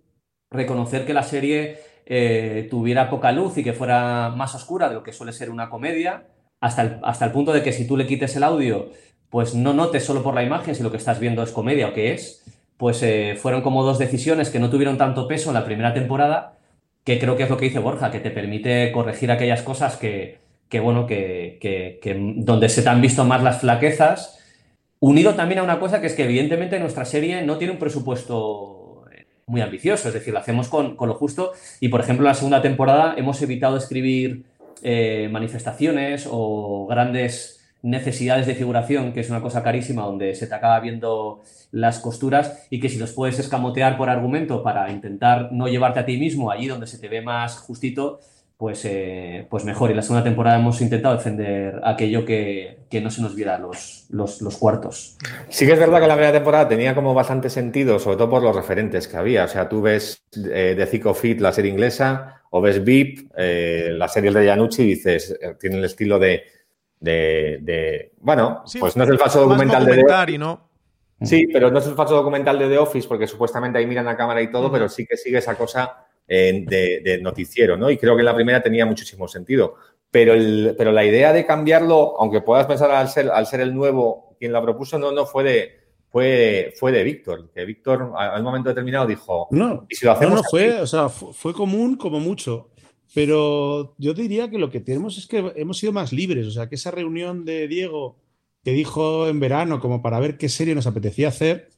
reconocer que la serie eh, tuviera poca luz y que fuera más oscura de lo que suele ser una comedia, hasta el, hasta el punto de que si tú le quites el audio, pues no notes solo por la imagen si lo que estás viendo es comedia o qué es, pues eh, fueron como dos decisiones que no tuvieron tanto peso en la primera temporada, que creo que es lo que dice Borja, que te permite corregir aquellas cosas que, que bueno, que, que, que donde se te han visto más las flaquezas, Unido también a una cosa que es que evidentemente nuestra serie no tiene un presupuesto eh, muy ambicioso, es decir, lo hacemos con, lo justo. Y por ejemplo en la segunda temporada hemos evitado escribir eh, manifestaciones o grandes necesidades de figuración, que es una cosa carísima donde se te acaba viendo las costuras y que si los puedes escamotear por argumento para intentar no llevarte a ti mismo allí donde se te ve más justito, pues, eh, pues mejor. Y la segunda temporada hemos intentado defender aquello que, que no se nos viera los, los, los, cuartos. Sí que es verdad que la primera temporada tenía como bastante sentido, sobre todo por los referentes que había. O sea, tú ves eh, de Zico Fit, la serie inglesa, o ves VIP, eh, las series de Yanucci, dices, eh, tiene el estilo de, de, de- bueno, Sí, pues no es el falso documental de The ¿no? Sí, pero no es el falso documental de The Office, porque supuestamente ahí miran a cámara y todo, pero sí que sigue esa cosa eh, de, de noticiero, ¿no? Y creo que en la primera tenía muchísimo sentido. Pero, el, pero la idea de cambiarlo, aunque puedas pensar al ser, al ser el nuevo quien la propuso, no, no fue de, fue, fue de Víctor. Que Víctor, a- a un momento determinado, dijo: No, ¿Y si lo no, hacemos no así? fue, o sea, fu- fue común como mucho. Pero yo diría que lo que tenemos es que hemos sido más libres. O sea, que esa reunión de Diego que dijo en verano como para ver qué serie nos apetecía hacer,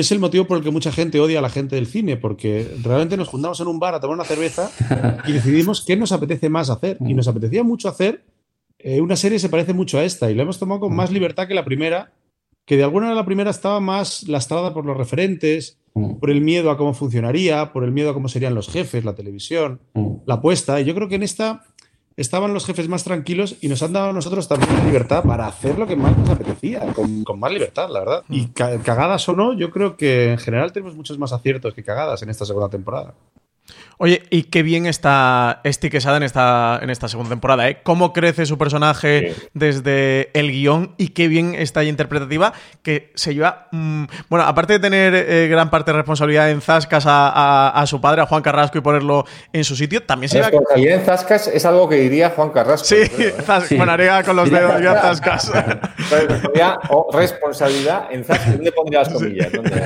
es el motivo por el que mucha gente odia a la gente del cine, porque realmente nos juntamos en un bar a tomar una cerveza y decidimos qué nos apetece más hacer. Y nos apetecía mucho hacer eh, una serie que se parece mucho a esta y la hemos tomado con más libertad que la primera, que de alguna manera la primera estaba más lastrada por los referentes, por el miedo a cómo funcionaría, por el miedo a cómo serían los jefes, la televisión, la apuesta. Y yo creo que en esta estaban los jefes más tranquilos y nos han dado a nosotros también la libertad para hacer lo que más nos apetecía, con, con más libertad, la verdad. Y ca- cagadas o no, yo creo que en general tenemos muchos más aciertos que cagadas en esta segunda temporada. Oye, y qué bien está Esti Quesada en esta, en esta segunda temporada, ¿eh? Cómo crece su personaje desde el guion y qué bien está ella interpretativa, que se lleva... mm, bueno, aparte de tener eh, gran parte de responsabilidad en Zascas a, a- a su padre, a Juan Carrasco, y ponerlo en su sitio, también se La lleva... responsabilidad en Zascas es algo que diría Juan Carrasco. Sí, creo, ¿eh? Zas- bueno, haría con los dedos yo Zascas. [LAUGHS] Responsabilidad o responsabilidad en Zascas. ¿Dónde pondría las comillas? ¿Dónde?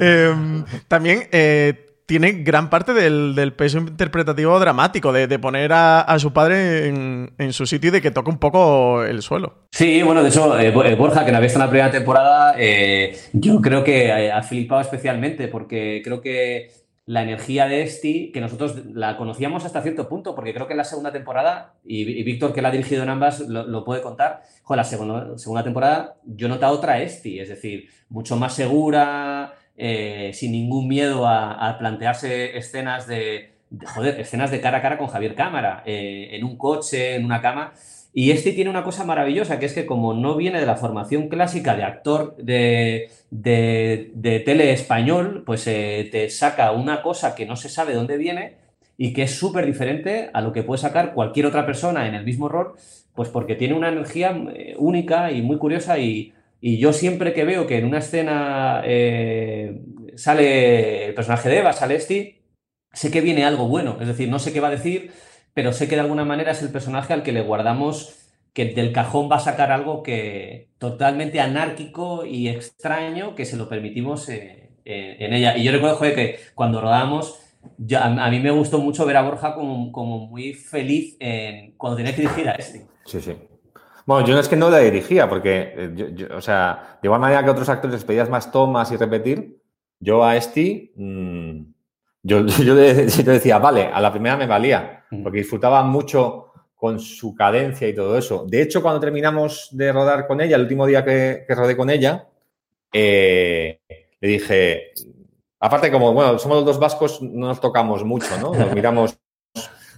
[LAUGHS] Em, también eh, tiene gran parte del, del peso interpretativo dramático, de, de poner a, a su padre en, en su sitio y de que toque un poco el suelo. Sí, bueno, de hecho, eh, eh, Borja, que no había visto en la primera temporada, eh, yo creo que ha flipado especialmente porque creo que la energía de Esti, que nosotros la conocíamos hasta cierto punto, porque creo que en la segunda temporada, y, y Víctor, que la ha dirigido en ambas, lo, puede contar, joder, la segunda, segunda temporada yo he notado otra Esti, es decir, mucho más segura, eh, sin ningún miedo a, plantearse escenas de, de- joder, escenas de cara a cara con Javier Cámara, eh, en un coche, en una cama. Y este tiene una cosa maravillosa, que es que como no viene de la formación clásica de actor de, de, de tele español, pues eh, te saca una cosa que no se sabe dónde viene y que es súper diferente a lo que puede sacar cualquier otra persona en el mismo rol, pues porque tiene una energía eh, única y muy curiosa y, y yo siempre que veo que en una escena eh, sale el personaje de Eva, sale Esti, sé que viene algo bueno, es decir, no sé qué va a decir, pero sé que de alguna manera es el personaje al que le guardamos que del cajón va a sacar algo que totalmente anárquico y extraño que se lo permitimos eh, eh, en ella. Y yo recuerdo, joder, que cuando rodamos, yo- a, a mí me gustó mucho ver a Borja como, como muy feliz en, cuando tenía que dirigir a este. Sí, sí. Bueno, yo no es que no la dirigía, porque, eh, yo- yo- o sea, de igual manera que otros actores pedías más tomas y repetir, yo a Esti, mm, yo, [LAUGHS] yo, le, yo decía, vale, a la primera me valía, porque disfrutaba mucho con su cadencia y todo eso. De hecho, cuando terminamos de rodar con ella, el último día que, que rodé con ella, eh, le dije, aparte como, bueno, somos los dos vascos, no nos tocamos mucho, ¿no? Nos miramos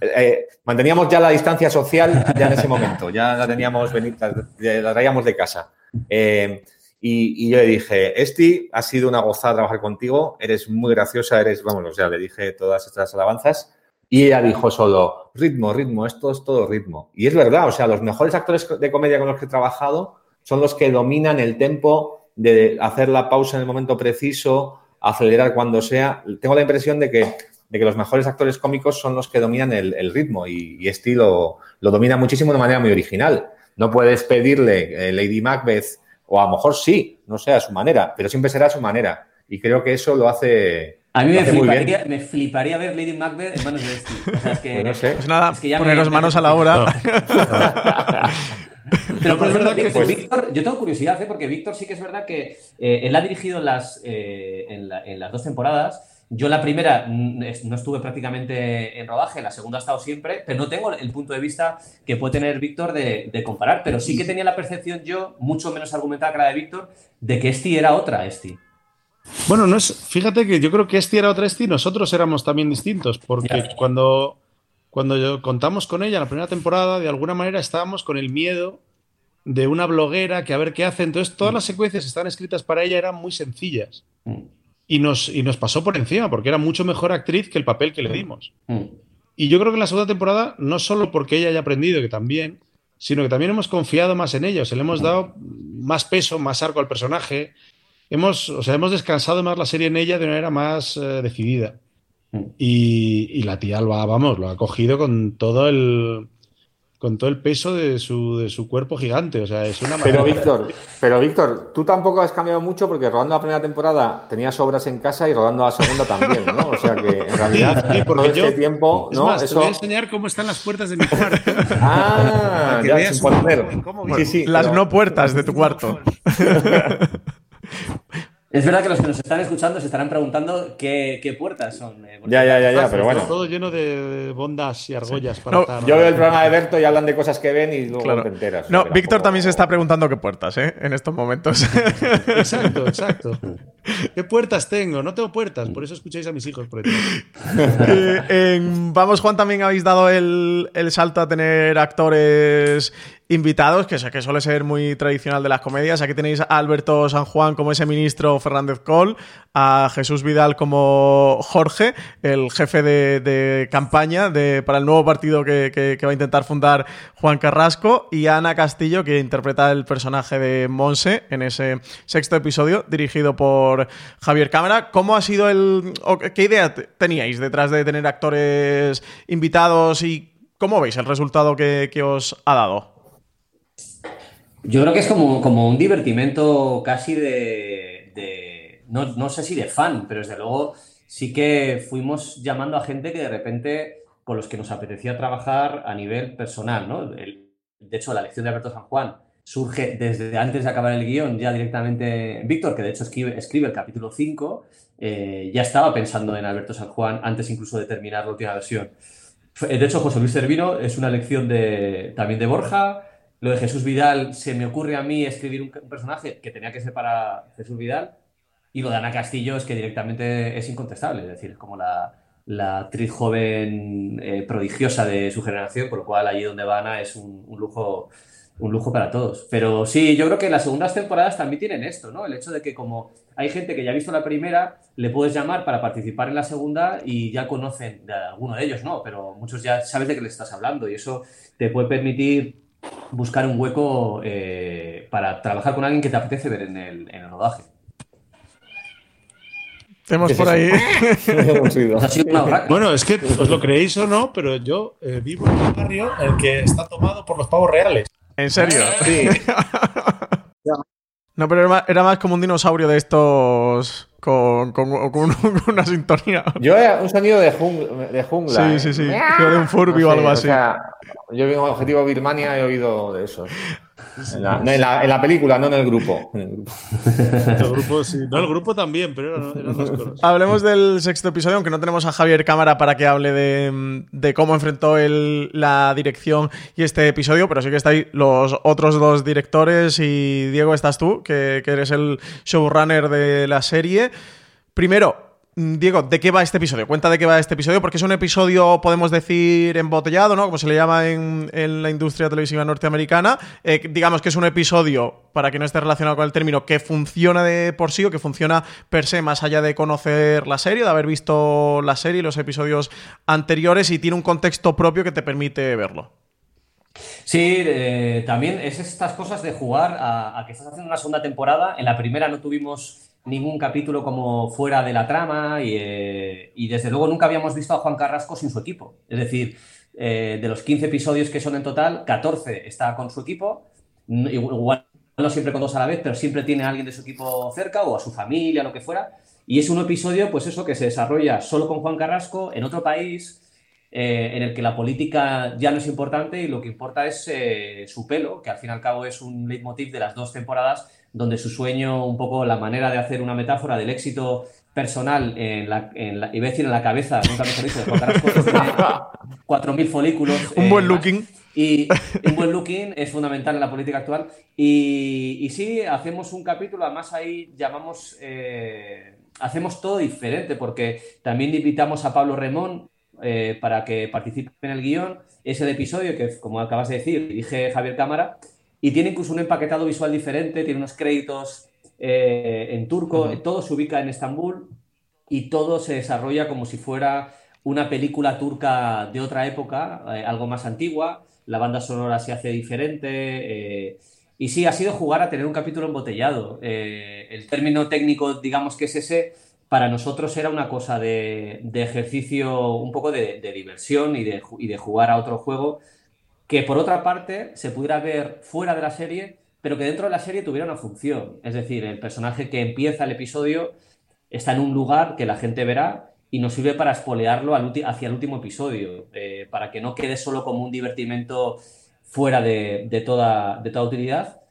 eh, manteníamos ya la distancia social ya en ese momento, ya la teníamos, la, traíamos de casa. Eh, y, y yo le dije, Esti, ha sido una gozada trabajar contigo, eres muy graciosa, eres, vamos, o sea, le dije todas estas alabanzas y ella dijo solo, ritmo, ritmo, esto es todo ritmo. Y es verdad, o sea, los mejores actores de comedia con los que he trabajado son los que dominan el tempo de hacer la pausa en el momento preciso, acelerar cuando sea. Tengo la impresión de que, de que los mejores actores cómicos son los que dominan el, el ritmo y, y Esti lo, domina muchísimo de manera muy original. No puedes pedirle eh, Lady Macbeth, o a lo mejor sí, no sé, a su manera, pero siempre será a su manera. Y creo que eso lo hace, A mí me hace muy bien. fliparía, me fliparía ver Lady Macbeth en manos de este. O sea, es que, Pues no sé. Pues nada, es que ya me- poneros me- manos a la obra. [LAUGHS] Pero por es verdad ejemplo, que- Víctor, yo tengo curiosidad, ¿eh? porque Víctor sí que es verdad que eh, él ha dirigido las, eh, en, la- en las dos temporadas. Yo la primera mm, no estuve prácticamente en rodaje, la segunda ha estado siempre, pero no tengo el punto de vista que puede tener Víctor de, de comparar, pero sí que tenía la percepción yo, mucho menos argumentada que la de Víctor, de que Esti era otra Esti. Bueno, no es, fíjate que yo creo que Esti era otra Esti y nosotros éramos también distintos, porque Ya. cuando, cuando yo- contamos con ella en la primera temporada, de alguna manera estábamos con el miedo de una bloguera que a ver qué hace. Entonces, todas las secuencias que están escritas para ella eran muy sencillas. Mm. Y nos, y nos pasó por encima, porque era mucho mejor actriz que el papel que le dimos. Mm. Y yo creo que en la segunda temporada, no solo porque ella haya aprendido, que también, sino que también hemos confiado más en ella, o sea, le hemos dado más peso, más arco al personaje, hemos, o sea, hemos descansado más la serie en ella de una manera más eh, decidida. Y, y la tía lo ha, vamos, lo ha cogido con todo el con todo el peso de su, de su cuerpo gigante. O sea, es una Pero maravilla. Víctor, pero Víctor, tú tampoco has cambiado mucho porque rodando la primera temporada tenías obras en casa y rodando la segunda también, ¿no? O sea que en realidad Sí, porque todo yo- este tiempo, Es ¿no? más, te Eso. voy a enseñar cómo están las puertas de mi [LAUGHS] cuarto. Ah, ya, sin un Sí, sí, Las pero- no puertas de tu cuarto. [LAUGHS] [LAUGHS] Es verdad que los que nos están escuchando se estarán preguntando qué, qué puertas son. eh, Ya, ya, ya, ya, pero Está bueno. todo lleno de bondas y argollas para No, estar- Yo veo el programa de Berto y hablan de cosas que ven y luego Claro. te enteras. No, Víctor también se está preguntando qué puertas, ¿eh? En estos momentos. Exacto, exacto. [LAUGHS] ¿Qué puertas tengo? No tengo puertas, por eso escucháis a mis hijos por. [LAUGHS] Eh, en Vamos Juan también habéis dado el, el salto a tener actores invitados, que, que suele ser muy tradicional de las comedias. Aquí tenéis a Alberto San Juan como ese ministro Fernández Col, a Jesús Vidal como Jorge, el jefe de, campaña de, para el nuevo partido que, va a intentar fundar Juan Carrasco, y a Ana Castillo, que interpreta el personaje de Monse en ese sexto episodio, dirigido por Javier Cámara. ¿Cómo ha sido el. ¿Qué idea te- teníais detrás de tener actores invitados y cómo veis el resultado que os ha dado? Yo creo que es como, como un divertimento casi de, no, no sé si de fan, pero desde luego sí que fuimos llamando a gente que de repente con los que nos apetecía trabajar a nivel personal, ¿no? De hecho, la elección de Alberto San Juan surge desde antes de acabar el guion, ya directamente Víctor, que de hecho escribe, escribe el capítulo 5, eh, ya estaba pensando en Alberto San Juan antes incluso de terminar la última versión. De hecho, José Luis Servino es una elección de, también de Borja. Lo de Jesús Vidal, se me ocurre a mí escribir un, personaje que tenía que ser para Jesús Vidal. Y lo de Ana Castillo es que directamente es incontestable. Es decir, es como la, la actriz joven eh, prodigiosa de su generación, por lo cual allí donde va Ana es un, un lujo, un lujo para todos. Pero sí, yo creo que las segundas temporadas también tienen esto, ¿no? El hecho de que como hay gente que ya ha visto la primera, le puedes llamar para participar en la segunda y ya conocen, de alguno de ellos no, pero muchos ya sabes de qué le estás hablando y eso te puede permitir buscar un hueco eh, para trabajar con alguien que te apetece ver en el, en el rodaje. Tenemos ¿Qué es por ahí. [LAUGHS] Bueno, es que os lo creéis o no, pero yo eh, vivo en un barrio en el que está tomado por los pavos reales. ¿En serio? Sí. [LAUGHS] No, pero era más, era más como un dinosaurio de estos con, con- con- [LAUGHS] con una sintonía. Yo era un sonido de, jung- de jungla. Sí, ¿eh? sí, sí. Creo de un Furby No o sé, algo así. sea, yo vi un objetivo Birmania he oído de esos. En la, no, en la- en la película, no en el grupo. En el grupo. El grupo, sí. No, el grupo también, pero eran, eran dos coros. Hablemos del sexto episodio, aunque no tenemos a Javier Cámara para que hable de, de cómo enfrentó él la dirección y este episodio, pero sí que estáis los otros dos directores y Diego estás tú, que, que eres el showrunner de la serie. Primero, Diego, ¿de qué va este episodio? Cuenta de qué va este episodio, porque es un episodio, podemos decir, embotellado, ¿no? Como se le llama en, en la industria televisiva norteamericana. Eh, digamos que es un episodio, para que no esté relacionado con el término, que funciona de por sí o que funciona per se, más allá de conocer la serie, de haber visto la serie y los episodios anteriores, y tiene un contexto propio que te permite verlo. Sí, eh, también es estas cosas de jugar a, a que estás haciendo una segunda temporada. En la primera no tuvimos ningún capítulo como fuera de la trama y, eh, y desde luego nunca habíamos visto a Juan Carrasco sin su equipo. Es decir, eh, de los 15 episodios que son en total, 14 está con su equipo. Igual no siempre con dos a la vez, pero siempre tiene a alguien de su equipo cerca o a su familia, lo que fuera. Y es un episodio, pues eso, que se desarrolla solo con Juan Carrasco en otro país, eh, en el que la política ya no es importante y lo que importa es su pelo, que al fin y al cabo es un leitmotiv de las dos temporadas, donde su sueño, un poco la manera de hacer una metáfora del éxito personal en la, en la iba a decir en la cabeza, nunca mejor dicho, tiene [LAUGHS] 4.000 folículos. Un eh, buen más. looking. Y un buen looking es fundamental en la política actual. Y, y sí, hacemos un capítulo, además ahí llamamos, eh, hacemos todo diferente, porque también invitamos a Pablo Remón eh, para que participe en el guion. Es el episodio que, como acabas de decir, dirige Javier Cámara, y tiene incluso un empaquetado visual diferente, tiene unos créditos eh, en turco, todo se ubica en Estambul y todo se desarrolla como si fuera una película turca de otra época, eh, algo más antigua, la banda sonora se hace diferente. eh, y sí, ha sido jugar a tener un capítulo embotellado. El término técnico, digamos que es ese, para nosotros era una cosa de, de ejercicio, un poco de, de diversión y de, y de jugar a otro juego que por otra parte se pudiera ver fuera de la serie, pero que dentro de la serie tuviera una función. Es decir, el personaje que empieza el episodio está en un lugar que la gente verá y nos sirve para espolearlo hacia el último episodio, eh, para que no quede solo como un divertimento fuera de, toda, utilidad.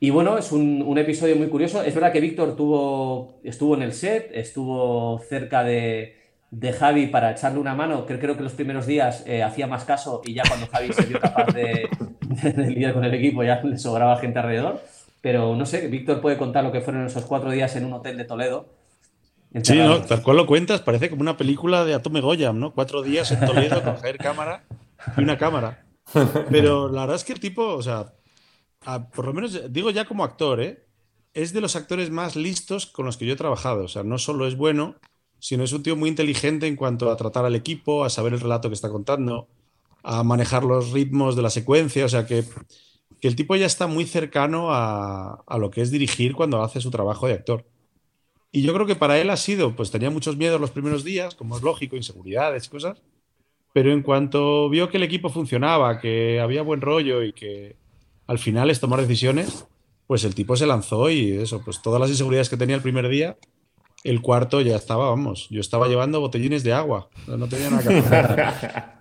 Y bueno, es un, episodio muy curioso. Es verdad que Víctor tuvo, estuvo en el set, estuvo cerca de, de Javi para echarle una mano. Creo, creo que los primeros días eh, hacía más caso y ya cuando Javi se vio capaz de, de, [LAUGHS] de lidiar con el equipo ya le sobraba gente alrededor. Pero no sé, Víctor puede contar lo que fueron esos cuatro días en un hotel de Toledo. Sí, tal cual lo cuentas, parece como una película de Atome Goyam, ¿no? Cuatro días en Toledo [LAUGHS] con Javier Cámara y una cámara. Pero la verdad es que el tipo, o sea, a- por lo menos digo ya como actor, ¿eh? Es de los actores más listos con los que yo he trabajado. O sea, no solo es bueno, sino es un tío muy inteligente en cuanto a tratar al equipo, a saber el relato que está contando, a manejar los ritmos de la secuencia. O sea, que, que el tipo ya está muy cercano a, a lo que es dirigir cuando hace su trabajo de actor. Y yo creo que para él ha sido, pues tenía muchos miedos los primeros días, como es lógico, inseguridades cosas. Pero en cuanto vio que el equipo funcionaba, que había buen rollo y que al final es tomar decisiones, pues el tipo se lanzó y eso, pues todas las inseguridades que tenía el primer día, el cuarto ya estaba, vamos, yo estaba llevando botellines de agua, no tenía nada que hacer. [LAUGHS]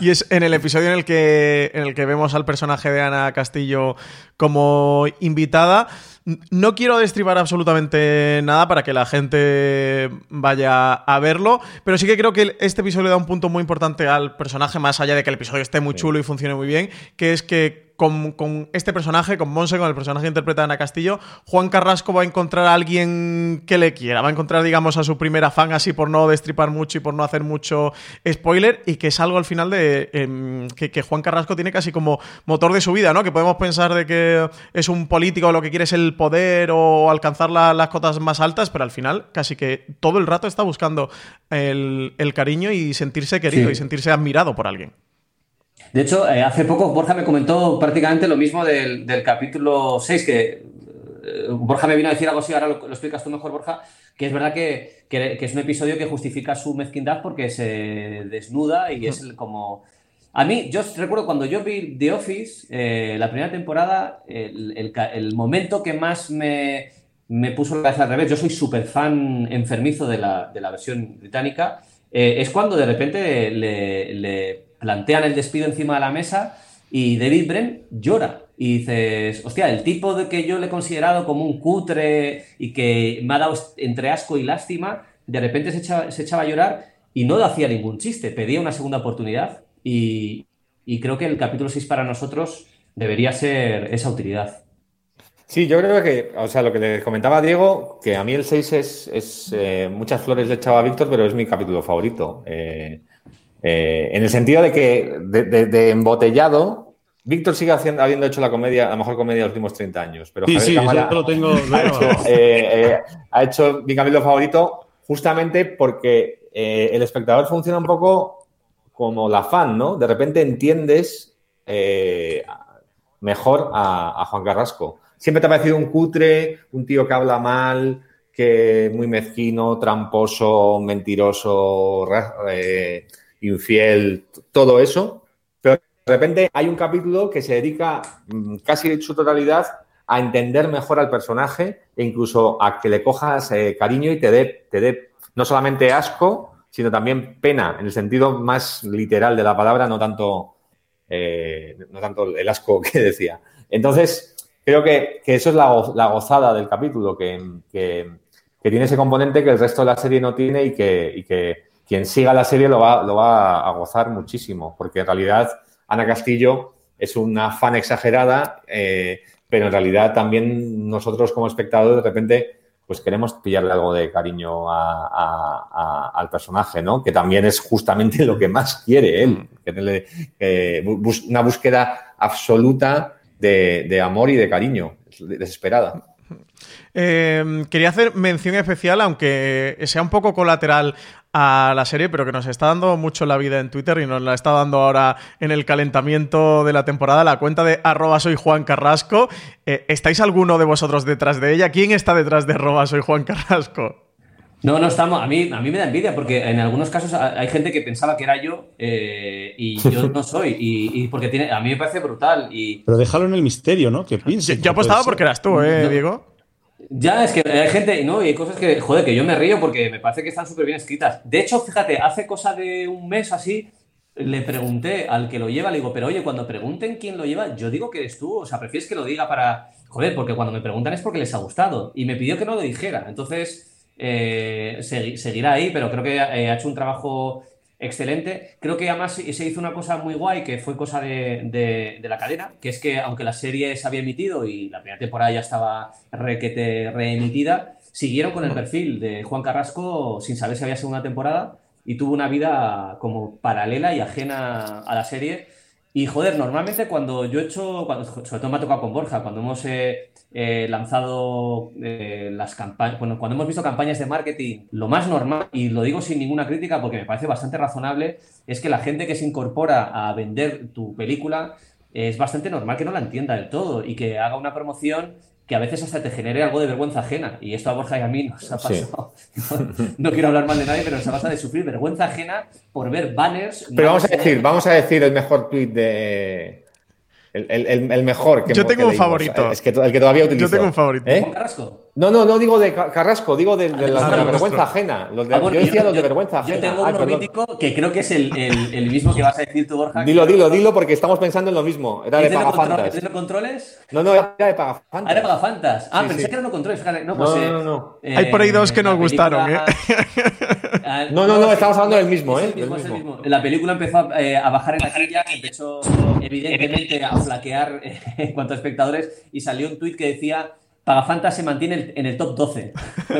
Y es en el episodio en el que, en el que vemos al personaje de Ana Castillo como invitada. No quiero destribar absolutamente nada para que la gente vaya a verlo, pero sí que creo que este episodio da un punto muy importante al personaje, más allá de que el episodio esté muy chulo y funcione muy bien, que es que con, con este personaje, con Monse, con el personaje que interpreta Ana Castillo, Juan Carrasco va a encontrar a alguien que le quiera, va a encontrar, digamos, a su primera fan, así por no destripar mucho y por no hacer mucho spoiler, y que es algo al final de em, que, que Juan Carrasco tiene casi como motor de su vida, ¿no? Que podemos pensar de que es un político, lo que quiere es el poder o alcanzar la- las cotas más altas, pero al final casi que todo el rato está buscando el, el cariño y sentirse querido Sí. y sentirse admirado por alguien. De hecho, eh, hace poco Borja me comentó prácticamente lo mismo del, del capítulo 6, que eh, Borja me vino a decir algo así, ahora lo, lo explicas tú mejor, Borja, que es verdad que, que- es un episodio que justifica su mezquindad porque se desnuda y es como... A mí, yo recuerdo cuando yo vi The Office, eh, la primera temporada, el, el momento que más me, me puso la cabeza al revés, yo soy súper fan enfermizo de la, de la versión británica, es cuando de repente le plantean el despido encima de la mesa y David Brent llora. Y dices, hostia, el tipo de que yo le he considerado como un cutre y que me ha dado entre asco y lástima, de repente se echaba, se echaba a llorar y no hacía ningún chiste, pedía una segunda oportunidad. Y, y creo que el capítulo 6 para nosotros debería ser esa utilidad. Sí, yo creo que, o sea, lo que le comentaba Diego, que a mí el 6 es, es eh, muchas flores le echaba a Víctor, pero es mi capítulo favorito. Eh, eh, en el sentido de que, de, de- de embotellado, Víctor sigue haciendo, habiendo hecho la comedia, la mejor comedia de los últimos 30 años. Pero Sí, Javier sí, Cámara yo lo tengo. [LAUGHS] ha, bueno, hecho, eh, eh, ha hecho mi capítulo favorito justamente porque el espectador funciona un poco como la fan, ¿no? De repente entiendes mejor a, a Juan Carrasco. Siempre te ha parecido un cutre, un tío que habla mal, que muy mezquino, tramposo, mentiroso, eh, infiel, todo eso. Pero de repente hay un capítulo que se dedica mm, casi en su totalidad a entender mejor al personaje e incluso a que le cojas eh, cariño y te dé, te dé no solamente asco, sino también pena, en el sentido más literal de la palabra, no tanto, eh, no tanto el asco [LAUGHS] que decía. Entonces, creo que, que eso es la, la gozada del capítulo, que, que- que tiene ese componente que el resto de la serie no tiene y que quien siga la serie lo va, lo va a gozar muchísimo, porque en realidad Ana Castillo es una fan exagerada, eh, pero en realidad también nosotros como espectadores de repente pues queremos pillarle algo de cariño al personaje, ¿no? Que también es justamente lo que más quiere él, una búsqueda absoluta de, de amor y de cariño, desesperada. Eh, quería hacer mención especial, aunque sea un poco colateral a la serie, pero que nos está dando mucho la vida en Twitter y nos la está dando ahora en el calentamiento de la temporada, la cuenta de arroba soy Juan Carrasco. Eh, ¿Estáis alguno de vosotros detrás de ella? ¿Quién está detrás de arroba soy Juan Carrasco? No, no estamos. A mí, a mí me da envidia porque en algunos casos hay gente que pensaba que era yo eh, y yo [LAUGHS] no soy. Y, y, porque tiene, a mí me parece brutal. Y... Pero déjalo en el misterio, ¿no? Que piense. Yo, yo apostaba porque eras tú, ¿eh, No. Diego? Ya, es que hay gente, ¿no? Y hay cosas que, joder, que yo me río porque me parece que están súper bien escritas. De hecho, fíjate, hace cosa de un mes así, le pregunté al que lo lleva, le digo, pero oye, cuando pregunten quién lo lleva, yo digo que eres tú, o sea, prefieres que lo diga para. Joder, porque cuando me preguntan es porque les ha gustado. Y me pidió que no lo dijera. Entonces, eh, segui- seguirá ahí, pero creo que eh, ha hecho un trabajo excelente. Creo que además se hizo una cosa muy guay que fue cosa de, de- de la cadena, que es que aunque la serie se había emitido y la primera temporada ya estaba requete reemitida, siguieron con el perfil de Juan Carrasco sin saber si había segunda temporada y tuvo una vida como paralela y ajena a la serie. Y joder, normalmente cuando yo he hecho, sobre todo me ha tocado con Borja, cuando hemos eh, eh, lanzado eh, las campañas, bueno, cuando hemos visto campañas de marketing, lo más normal, y lo digo sin ninguna crítica porque me parece bastante razonable, es que la gente que se incorpora a vender tu película es bastante normal que no la entienda del todo y que haga una promoción que a veces hasta te genere algo de vergüenza ajena. Y esto a Borja y a mí nos ha Sí. pasado. [LAUGHS] No, quiero hablar mal de nadie, pero nos ha pasado de sufrir vergüenza ajena por ver banners. Pero vamos a decir, vamos a decir el mejor tweet de. El, el- mejor que Yo tengo que un leímos. favorito. Es que el que todavía utilizo. Yo tengo un favorito. ¿Eh? Juan Carrasco. No, no, no digo de Ca- Carrasco, digo de, de la, Ah, de la vergüenza ajena. Los de- Ah, bueno, yo decía yo- los de vergüenza ajena. Yo tengo Ay, uno perdón. mítico que creo que es el, el- el mismo que vas a decir tú, Borja. Dilo, dilo, dilo, porque estamos pensando en lo mismo. Era de ¿Es de, los controles? Pagafantas. ¿Es de controles? No, no, era de Ah, era Pagafantas. Pagafantas. Ah, Sí, pensé sí. que eran los controles. No, No, pues, no, eh, no, no. eh, Hay por ahí dos que la nos gustaron, Ah, No, no, no, estamos hablando del mismo, es ¿eh? el mismo, Del es el mismo. mismo. La película empezó a, eh, a bajar en taquilla, empezó evidentemente a flaquear eh, [LAUGHS] en cuanto a espectadores y salió un tuit que decía Pagafantas se mantiene en el- en el top 12.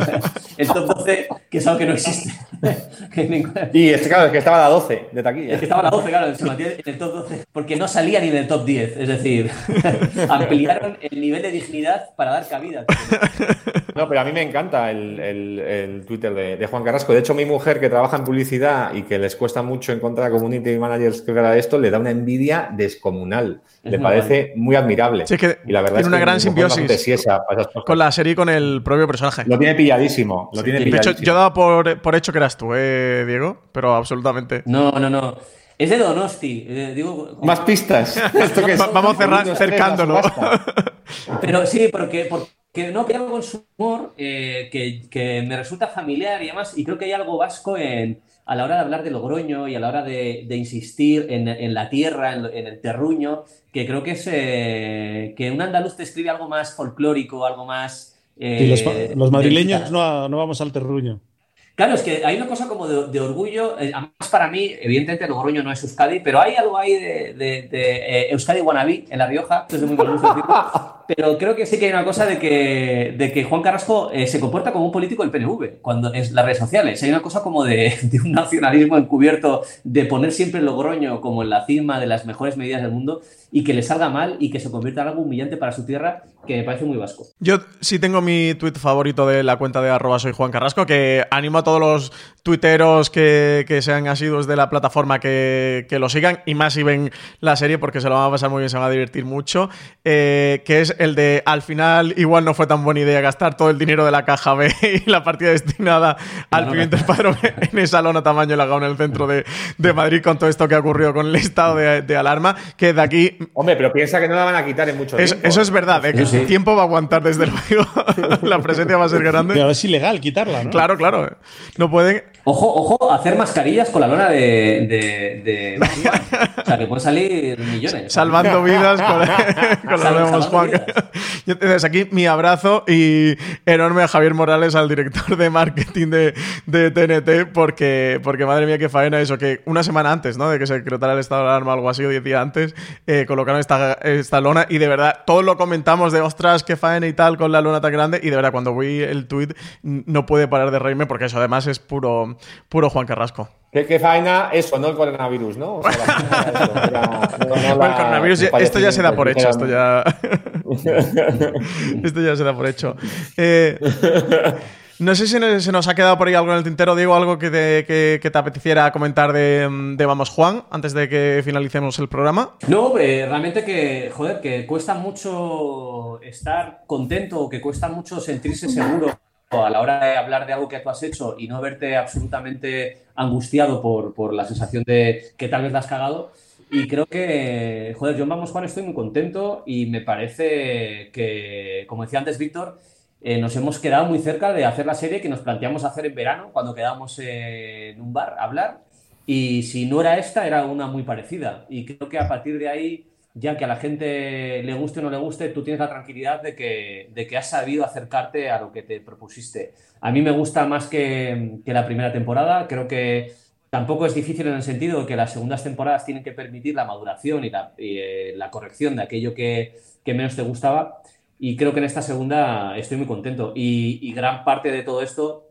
[LAUGHS] el top 12, que es algo que no existe. [LAUGHS] Y es que, claro, es que estaba a la 12 de taquilla. es que estaba a la 12, claro, se mantiene en el top 12, porque no salía ni en el top 10, es decir, [LAUGHS] ampliaron el nivel de dignidad para dar cabida. No, pero a mí me encanta el, el- el Twitter de, de Juan Carrasco. De hecho, mi mujer que trabaja en publicidad y que les cuesta mucho encontrar community managers que hagan esto, le da una envidia descomunal. Es le parece muy admirable. Sí, es que y la verdad tiene es una que gran mi mujer simbiosis esas cosas. Con la serie y con el propio personaje. Lo tiene pilladísimo. Lo tiene de hecho, pilladísimo. yo daba por, por hecho que eras tú, ¿eh, Diego? Pero absolutamente. No, no, no. Es de Donosti. eh, digo, Más pistas. [LAUGHS] [LAUGHS] Vamos cerra- Uno, dos, tres, cercándolo. [LAUGHS] Pero sí, porque, porque no, hay algo con su humor eh, que, que me resulta familiar y además, y creo que hay algo vasco en, a la hora de hablar de Logroño y a la hora de, de insistir en, en la tierra, en, en el terruño, que creo que es eh, que un andaluz te escribe algo más folclórico, algo más... eh, Y los, los madrileños no, no vamos al terruño. Claro, es que hay una cosa como de, de orgullo. eh, Además, para mí, evidentemente, Logroño no es Euskadi, pero hay algo ahí de, de- de, eh, Euskadi Wannabe en La Rioja. Es muy decirlo. [LAUGHS] Pero creo que sí que hay una cosa de que, de que Juan Carrasco eh, se comporta como un político del PNV cuando en las redes sociales. Hay una cosa como de, [LAUGHS] un nacionalismo encubierto, de poner siempre Logroño como en la cima de las mejores medidas del mundo y que le salga mal y que se convierta en algo humillante para su tierra, que me parece muy vasco. Yo sí tengo mi tweet favorito de la cuenta de arroba soy Juan Carrasco, que animo a todos los tuiteros que, que sean asiduos de la plataforma que, que lo sigan, y más si ven la serie, porque se lo van a pasar muy bien, se van a divertir mucho, eh, que es el de al final igual no fue tan buena idea gastar todo el dinero de la caja B [LAUGHS] y la partida destinada al no, pimiento espadrón [LAUGHS] en esa lona tamaño lagado en el centro de, de Madrid con todo esto que ha ocurrido con el estado de, de alarma, que de aquí Hombre, pero piensa que no la van a quitar en mucho es- tiempo. eso es verdad, ¿eh? que sí. el tiempo va a aguantar desde luego. [LAUGHS] la presencia va a ser grande. Pero es ilegal quitarla, ¿no? Claro, claro. No pueden. Ojo, ojo, hacer mascarillas con la lona de. de, de- O sea, que pueden salir millones. [LAUGHS] Salvando vidas con, [LAUGHS] con lo Sal- vemos, salvando Juan. Desde aquí mi abrazo y enorme a Javier Morales, al director de marketing de, de TNT, porque, porque madre mía, qué faena eso, que una semana antes, ¿no? De que se decretara el estado de alarma, algo así, o diez días antes, eh, colocaron esta, esta lona y de verdad, todos lo comentamos de ostras, qué faena y tal con la lona tan grande y de verdad, cuando vi el tweet no pude parar de reírme porque eso además es puro, puro Juan Carrasco. ¿Qué, qué faena eso, no el coronavirus, ¿no? O sea, la [LAUGHS] Bueno, el coronavirus, ya- esto ya se da por hecho, esto ya... [LAUGHS] Esto ya se da por hecho. Eh, no sé si se nos ha quedado por ahí algo en el tintero, Diego, algo que te, que, que te apeteciera comentar de, de, Vamos Juan, antes de que finalicemos el programa. No, eh, realmente que, joder, que cuesta mucho estar contento, o que cuesta mucho sentirse seguro a la hora de hablar de algo que tú has hecho y no verte absolutamente angustiado por, por la sensación de que tal vez la has cagado. Y creo que, joder, yo Vamos Juan estoy muy contento y me parece que, como decía antes Víctor, eh, nos hemos quedado muy cerca de hacer la serie que nos planteamos hacer en verano, cuando quedamos en un bar a hablar. Y si no era esta, era una muy parecida. Y creo que a partir de ahí, ya que a la gente le guste o no le guste, tú tienes la tranquilidad de que, de que has sabido acercarte a lo que te propusiste. A mí me gusta más que, que la primera temporada. Creo que tampoco es difícil en el sentido de que las segundas temporadas tienen que permitir la maduración y la, eh, la corrección de aquello que, que menos te gustaba. Y creo que en esta segunda estoy muy contento. Y, gran parte de todo esto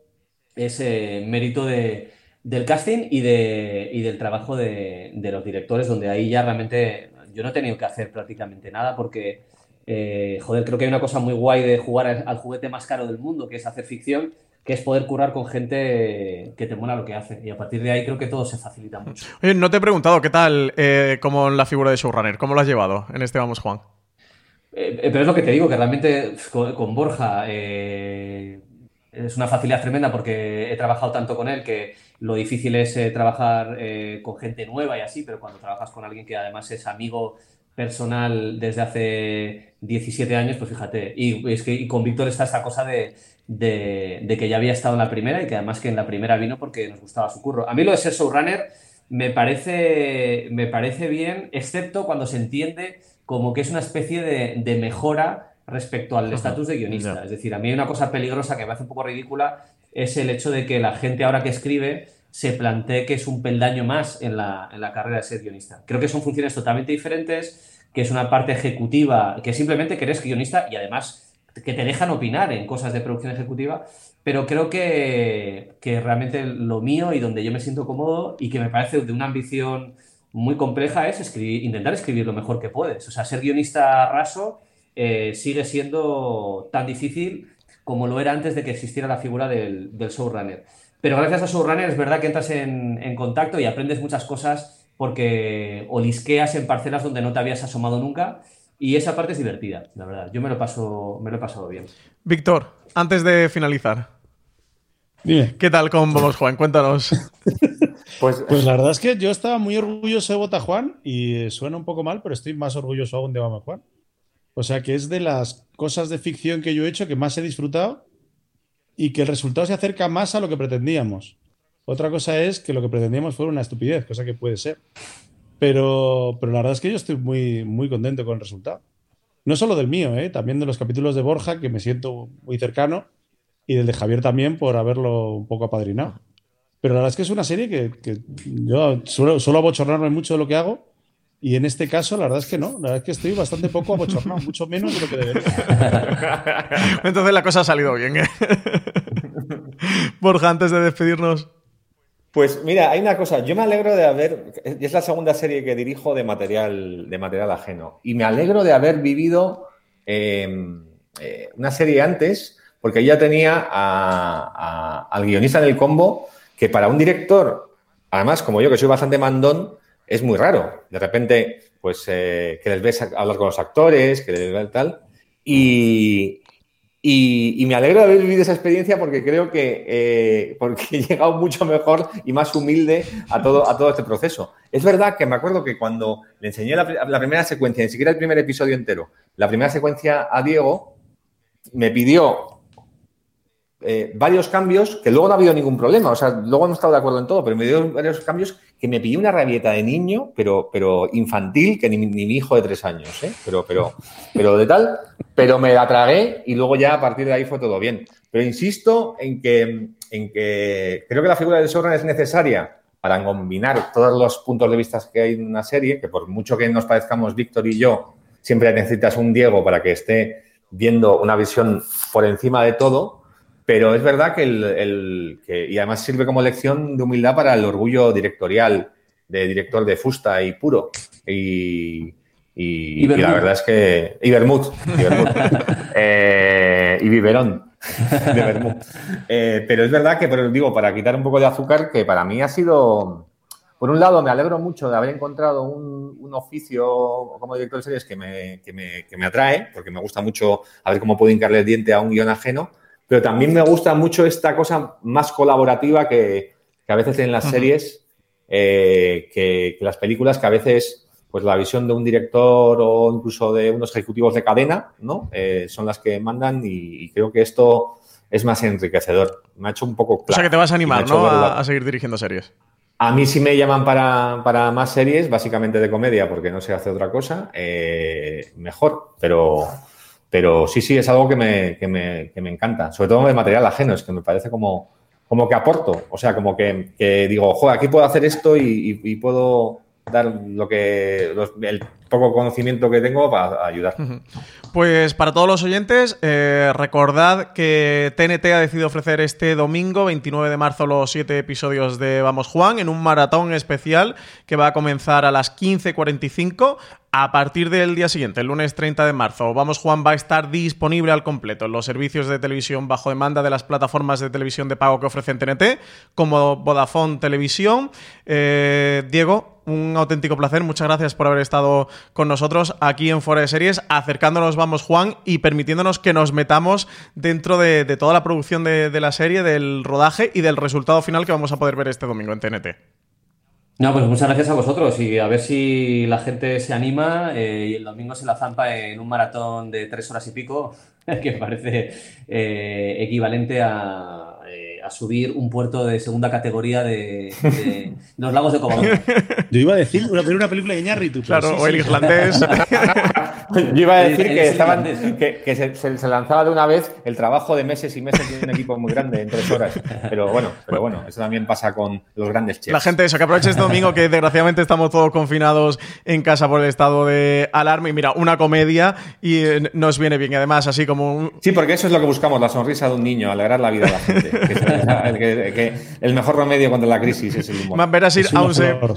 es eh, mérito de, del casting y, de, y del trabajo de, de, los directores, donde ahí ya realmente yo no he tenido que hacer prácticamente nada porque, eh, joder, creo que hay una cosa muy guay de jugar al, al, juguete más caro del mundo, que es hacer ficción, que es poder curar con gente que te mola lo que hace. Y a partir de ahí creo que todo se facilita mucho. Oye, no te he preguntado, ¿qué tal eh, como la figura de showrunner? ¿Cómo lo has llevado en este Vamos Juan? Eh, pero es lo que te digo, que realmente con, con Borja es una facilidad tremenda porque he trabajado tanto con él que lo difícil es eh, trabajar con gente nueva y así, pero cuando trabajas con alguien que además es amigo personal desde hace 17 años, pues fíjate, y, es que, y con Víctor está esta cosa de, de, de, que ya había estado en la primera y que además que en la primera vino porque nos gustaba su curro. A mí lo de ser showrunner me parece, me parece bien, excepto cuando se entiende como que es una especie de, de mejora respecto al estatus de guionista. Yeah. Es decir, a mí hay una cosa peligrosa que me hace un poco ridícula, es el hecho de que la gente ahora que escribe se plantee que es un peldaño más en la, en la carrera de ser guionista. Creo que son funciones totalmente diferentes, que es una parte ejecutiva, que simplemente que eres guionista y además que te dejan opinar en cosas de producción ejecutiva, pero creo que, que realmente lo mío y donde yo me siento cómodo y que me parece de una ambición muy compleja es escribir, intentar escribir lo mejor que puedes. O sea, ser guionista raso eh, sigue siendo tan difícil como lo era antes de que existiera la figura del, del showrunner. Pero gracias a showrunner es verdad que entras en, en, contacto y aprendes muchas cosas porque olisqueas en parcelas donde no te habías asomado nunca y esa parte es divertida, la verdad. Yo me lo paso, me lo he pasado bien. Víctor, antes de finalizar, Dime. ¿qué tal con Vamos Juan? Cuéntanos. [LAUGHS] Pues, pues, la verdad es que yo estaba muy orgulloso de Bota Juan y suena un poco mal, pero estoy más orgulloso aún de Vamos Juan. O sea que es de las cosas de ficción que yo he hecho que más he disfrutado y que el resultado se acerca más a lo que pretendíamos. Otra cosa es que lo que pretendíamos fuera una estupidez, cosa que puede ser. Pero, pero la verdad es que yo estoy muy, muy contento con el resultado. No solo del mío, ¿eh? también de los capítulos de Borja, que me siento muy cercano, y del de Javier también por haberlo un poco apadrinado. Pero la verdad es que es una serie que, que yo suelo, suelo abochornarme mucho de lo que hago. Y en este caso, la verdad es que no. La verdad es que estoy bastante poco abochornado, mucho menos de lo que debería. [LAUGHS] Entonces la cosa ha salido bien. ¿eh? [LAUGHS] Borja, antes de despedirnos. Pues mira, hay una cosa. Yo me alegro de haber. Es la segunda serie que dirijo de material, de material ajeno. Y me alegro de haber vivido eh, eh, una serie antes, porque ya tenía a, a, al guionista en el combo que para un director, además, como yo, que soy bastante mandón, es muy raro. De repente, pues, eh, que les ves hablar con los actores, que les ves tal. Y, y, me alegro de haber vivido esa experiencia porque creo que eh, porque he llegado mucho mejor y más humilde a todo, a todo este proceso. Es verdad que me acuerdo que cuando le enseñé la, la primera secuencia, ni siquiera el primer episodio entero, la primera secuencia a Diego, me pidió eh, varios cambios que luego no ha habido ningún problema. O sea, luego hemos estado de acuerdo en todo, pero me dio varios cambios que me pilló una rabieta de niño, pero, pero infantil, que ni, ni mi hijo de tres años, ¿eh? pero, pero, pero de tal, pero me la tragué y luego ya a partir de ahí fue todo bien. Pero insisto en que, en que creo que la figura del showrunner es necesaria para combinar todos los puntos de vista que hay en una serie, que por mucho que nos parezcamos Víctor y yo, siempre necesitas un Diego para que esté viendo una visión por encima de todo pero es verdad que, el, el, que, y además sirve como lección de humildad para el orgullo directorial de director de Fusta y puro. Y, Y, Y vermut. la verdad es que. Y vermut. Y, vermut. [LAUGHS] Eh, y biberón de vermut. Eh, pero es verdad que, pero digo, para quitar un poco de azúcar, que para mí ha sido. Por un lado, me alegro mucho de haber encontrado un, un oficio como director de series que me, que, me, que me atrae, porque me gusta mucho a ver cómo puedo hincarle el diente a un guion ajeno, pero también me gusta mucho esta cosa más colaborativa que, que a veces en las series, eh, que, que las películas, que a veces pues la visión de un director o incluso de unos ejecutivos de cadena, ¿no? Eh, son las que mandan y, y creo que esto es más enriquecedor. Me ha hecho un poco O sea que te vas a animar, ¿no? A, a seguir dirigiendo series. A mí sí me llaman para, para más series, básicamente de comedia, porque no sé hacer otra cosa, eh, mejor. Pero, pero sí, sí, es algo que me, que, me, que me encanta. Sobre todo de material ajeno, es que me parece como, como que aporto. O sea, como que, digo, joder, aquí puedo hacer esto y, y- y puedo dar lo que los- el poco conocimiento que tengo para ayudar. Pues para todos los oyentes, eh, recordad que TNT ha decidido ofrecer este domingo, 29 de marzo, los siete episodios de Vamos Juan en un maratón especial que va a comenzar a las 15.45. A partir del día siguiente, el lunes 30 de marzo, Vamos Juan va a estar disponible al completo en los servicios de televisión bajo demanda de las plataformas de televisión de pago que ofrecen TNT, como Vodafone Televisión. Eh, Diego, un auténtico placer. Muchas gracias por haber estado con nosotros aquí en Fuera de Series, acercándonos, vamos, Juan, y permitiéndonos que nos metamos dentro de, toda la producción de, la serie, del rodaje y del resultado final que vamos a poder ver este domingo en TNT. No, pues muchas gracias a vosotros y a ver si la gente se anima eh, y el domingo se la zampa en un maratón de tres horas y pico, [LAUGHS] que parece eh, equivalente a, a subir un puerto de segunda categoría de, de [LAUGHS] los lagos de Covadonga. Yo iba a decir una, una película de Iñárritu. Claro, sí, o el sí. irlandés. [LAUGHS] Yo iba a decir El- el que, estaban, que, que se, se- se lanzaba de una vez el trabajo de meses y meses de un equipo muy grande en tres horas. Pero bueno, pero bueno, eso también pasa con los grandes chefs. La gente, eso, que aproveche este domingo que desgraciadamente estamos todos confinados en casa por el estado de alarma. Y mira, una comedia y eh, nos viene bien. Y además, así como un, Sí, porque eso es lo que buscamos, la sonrisa de un niño, alegrar la vida a la gente. [LAUGHS] [LAUGHS] El, que- que el mejor remedio contra la crisis es el humor. Más verás ir a un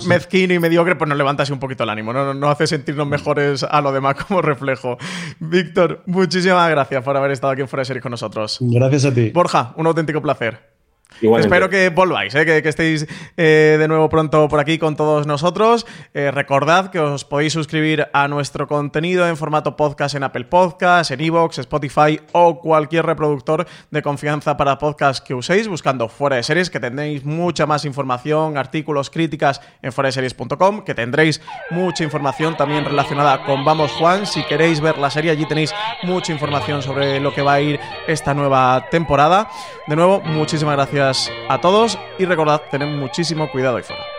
mezquino y mediocre, pues nos levanta así un poquito el ánimo, no, no, no hace sentirnos mejores a lo demás como reflejo. Víctor, muchísimas gracias por haber estado aquí en Fuera de Series con nosotros. Gracias a ti. Borja, un auténtico placer. Espero que volváis, ¿eh? que, estéis eh, de nuevo pronto por aquí con todos nosotros. Eh, recordad que os podéis suscribir a nuestro contenido en formato podcast en Apple Podcasts, en Evox, Spotify o cualquier reproductor de confianza para podcast que uséis, buscando Fuera de Series, que tendréis mucha más información, artículos, críticas en fueradeseries.com, que tendréis mucha información también relacionada con Vamos Juan. Si queréis ver la serie, allí tenéis mucha información sobre lo que va a ir esta nueva temporada. De nuevo, muchísimas gracias a todos y recordad, tened muchísimo cuidado ahí fuera.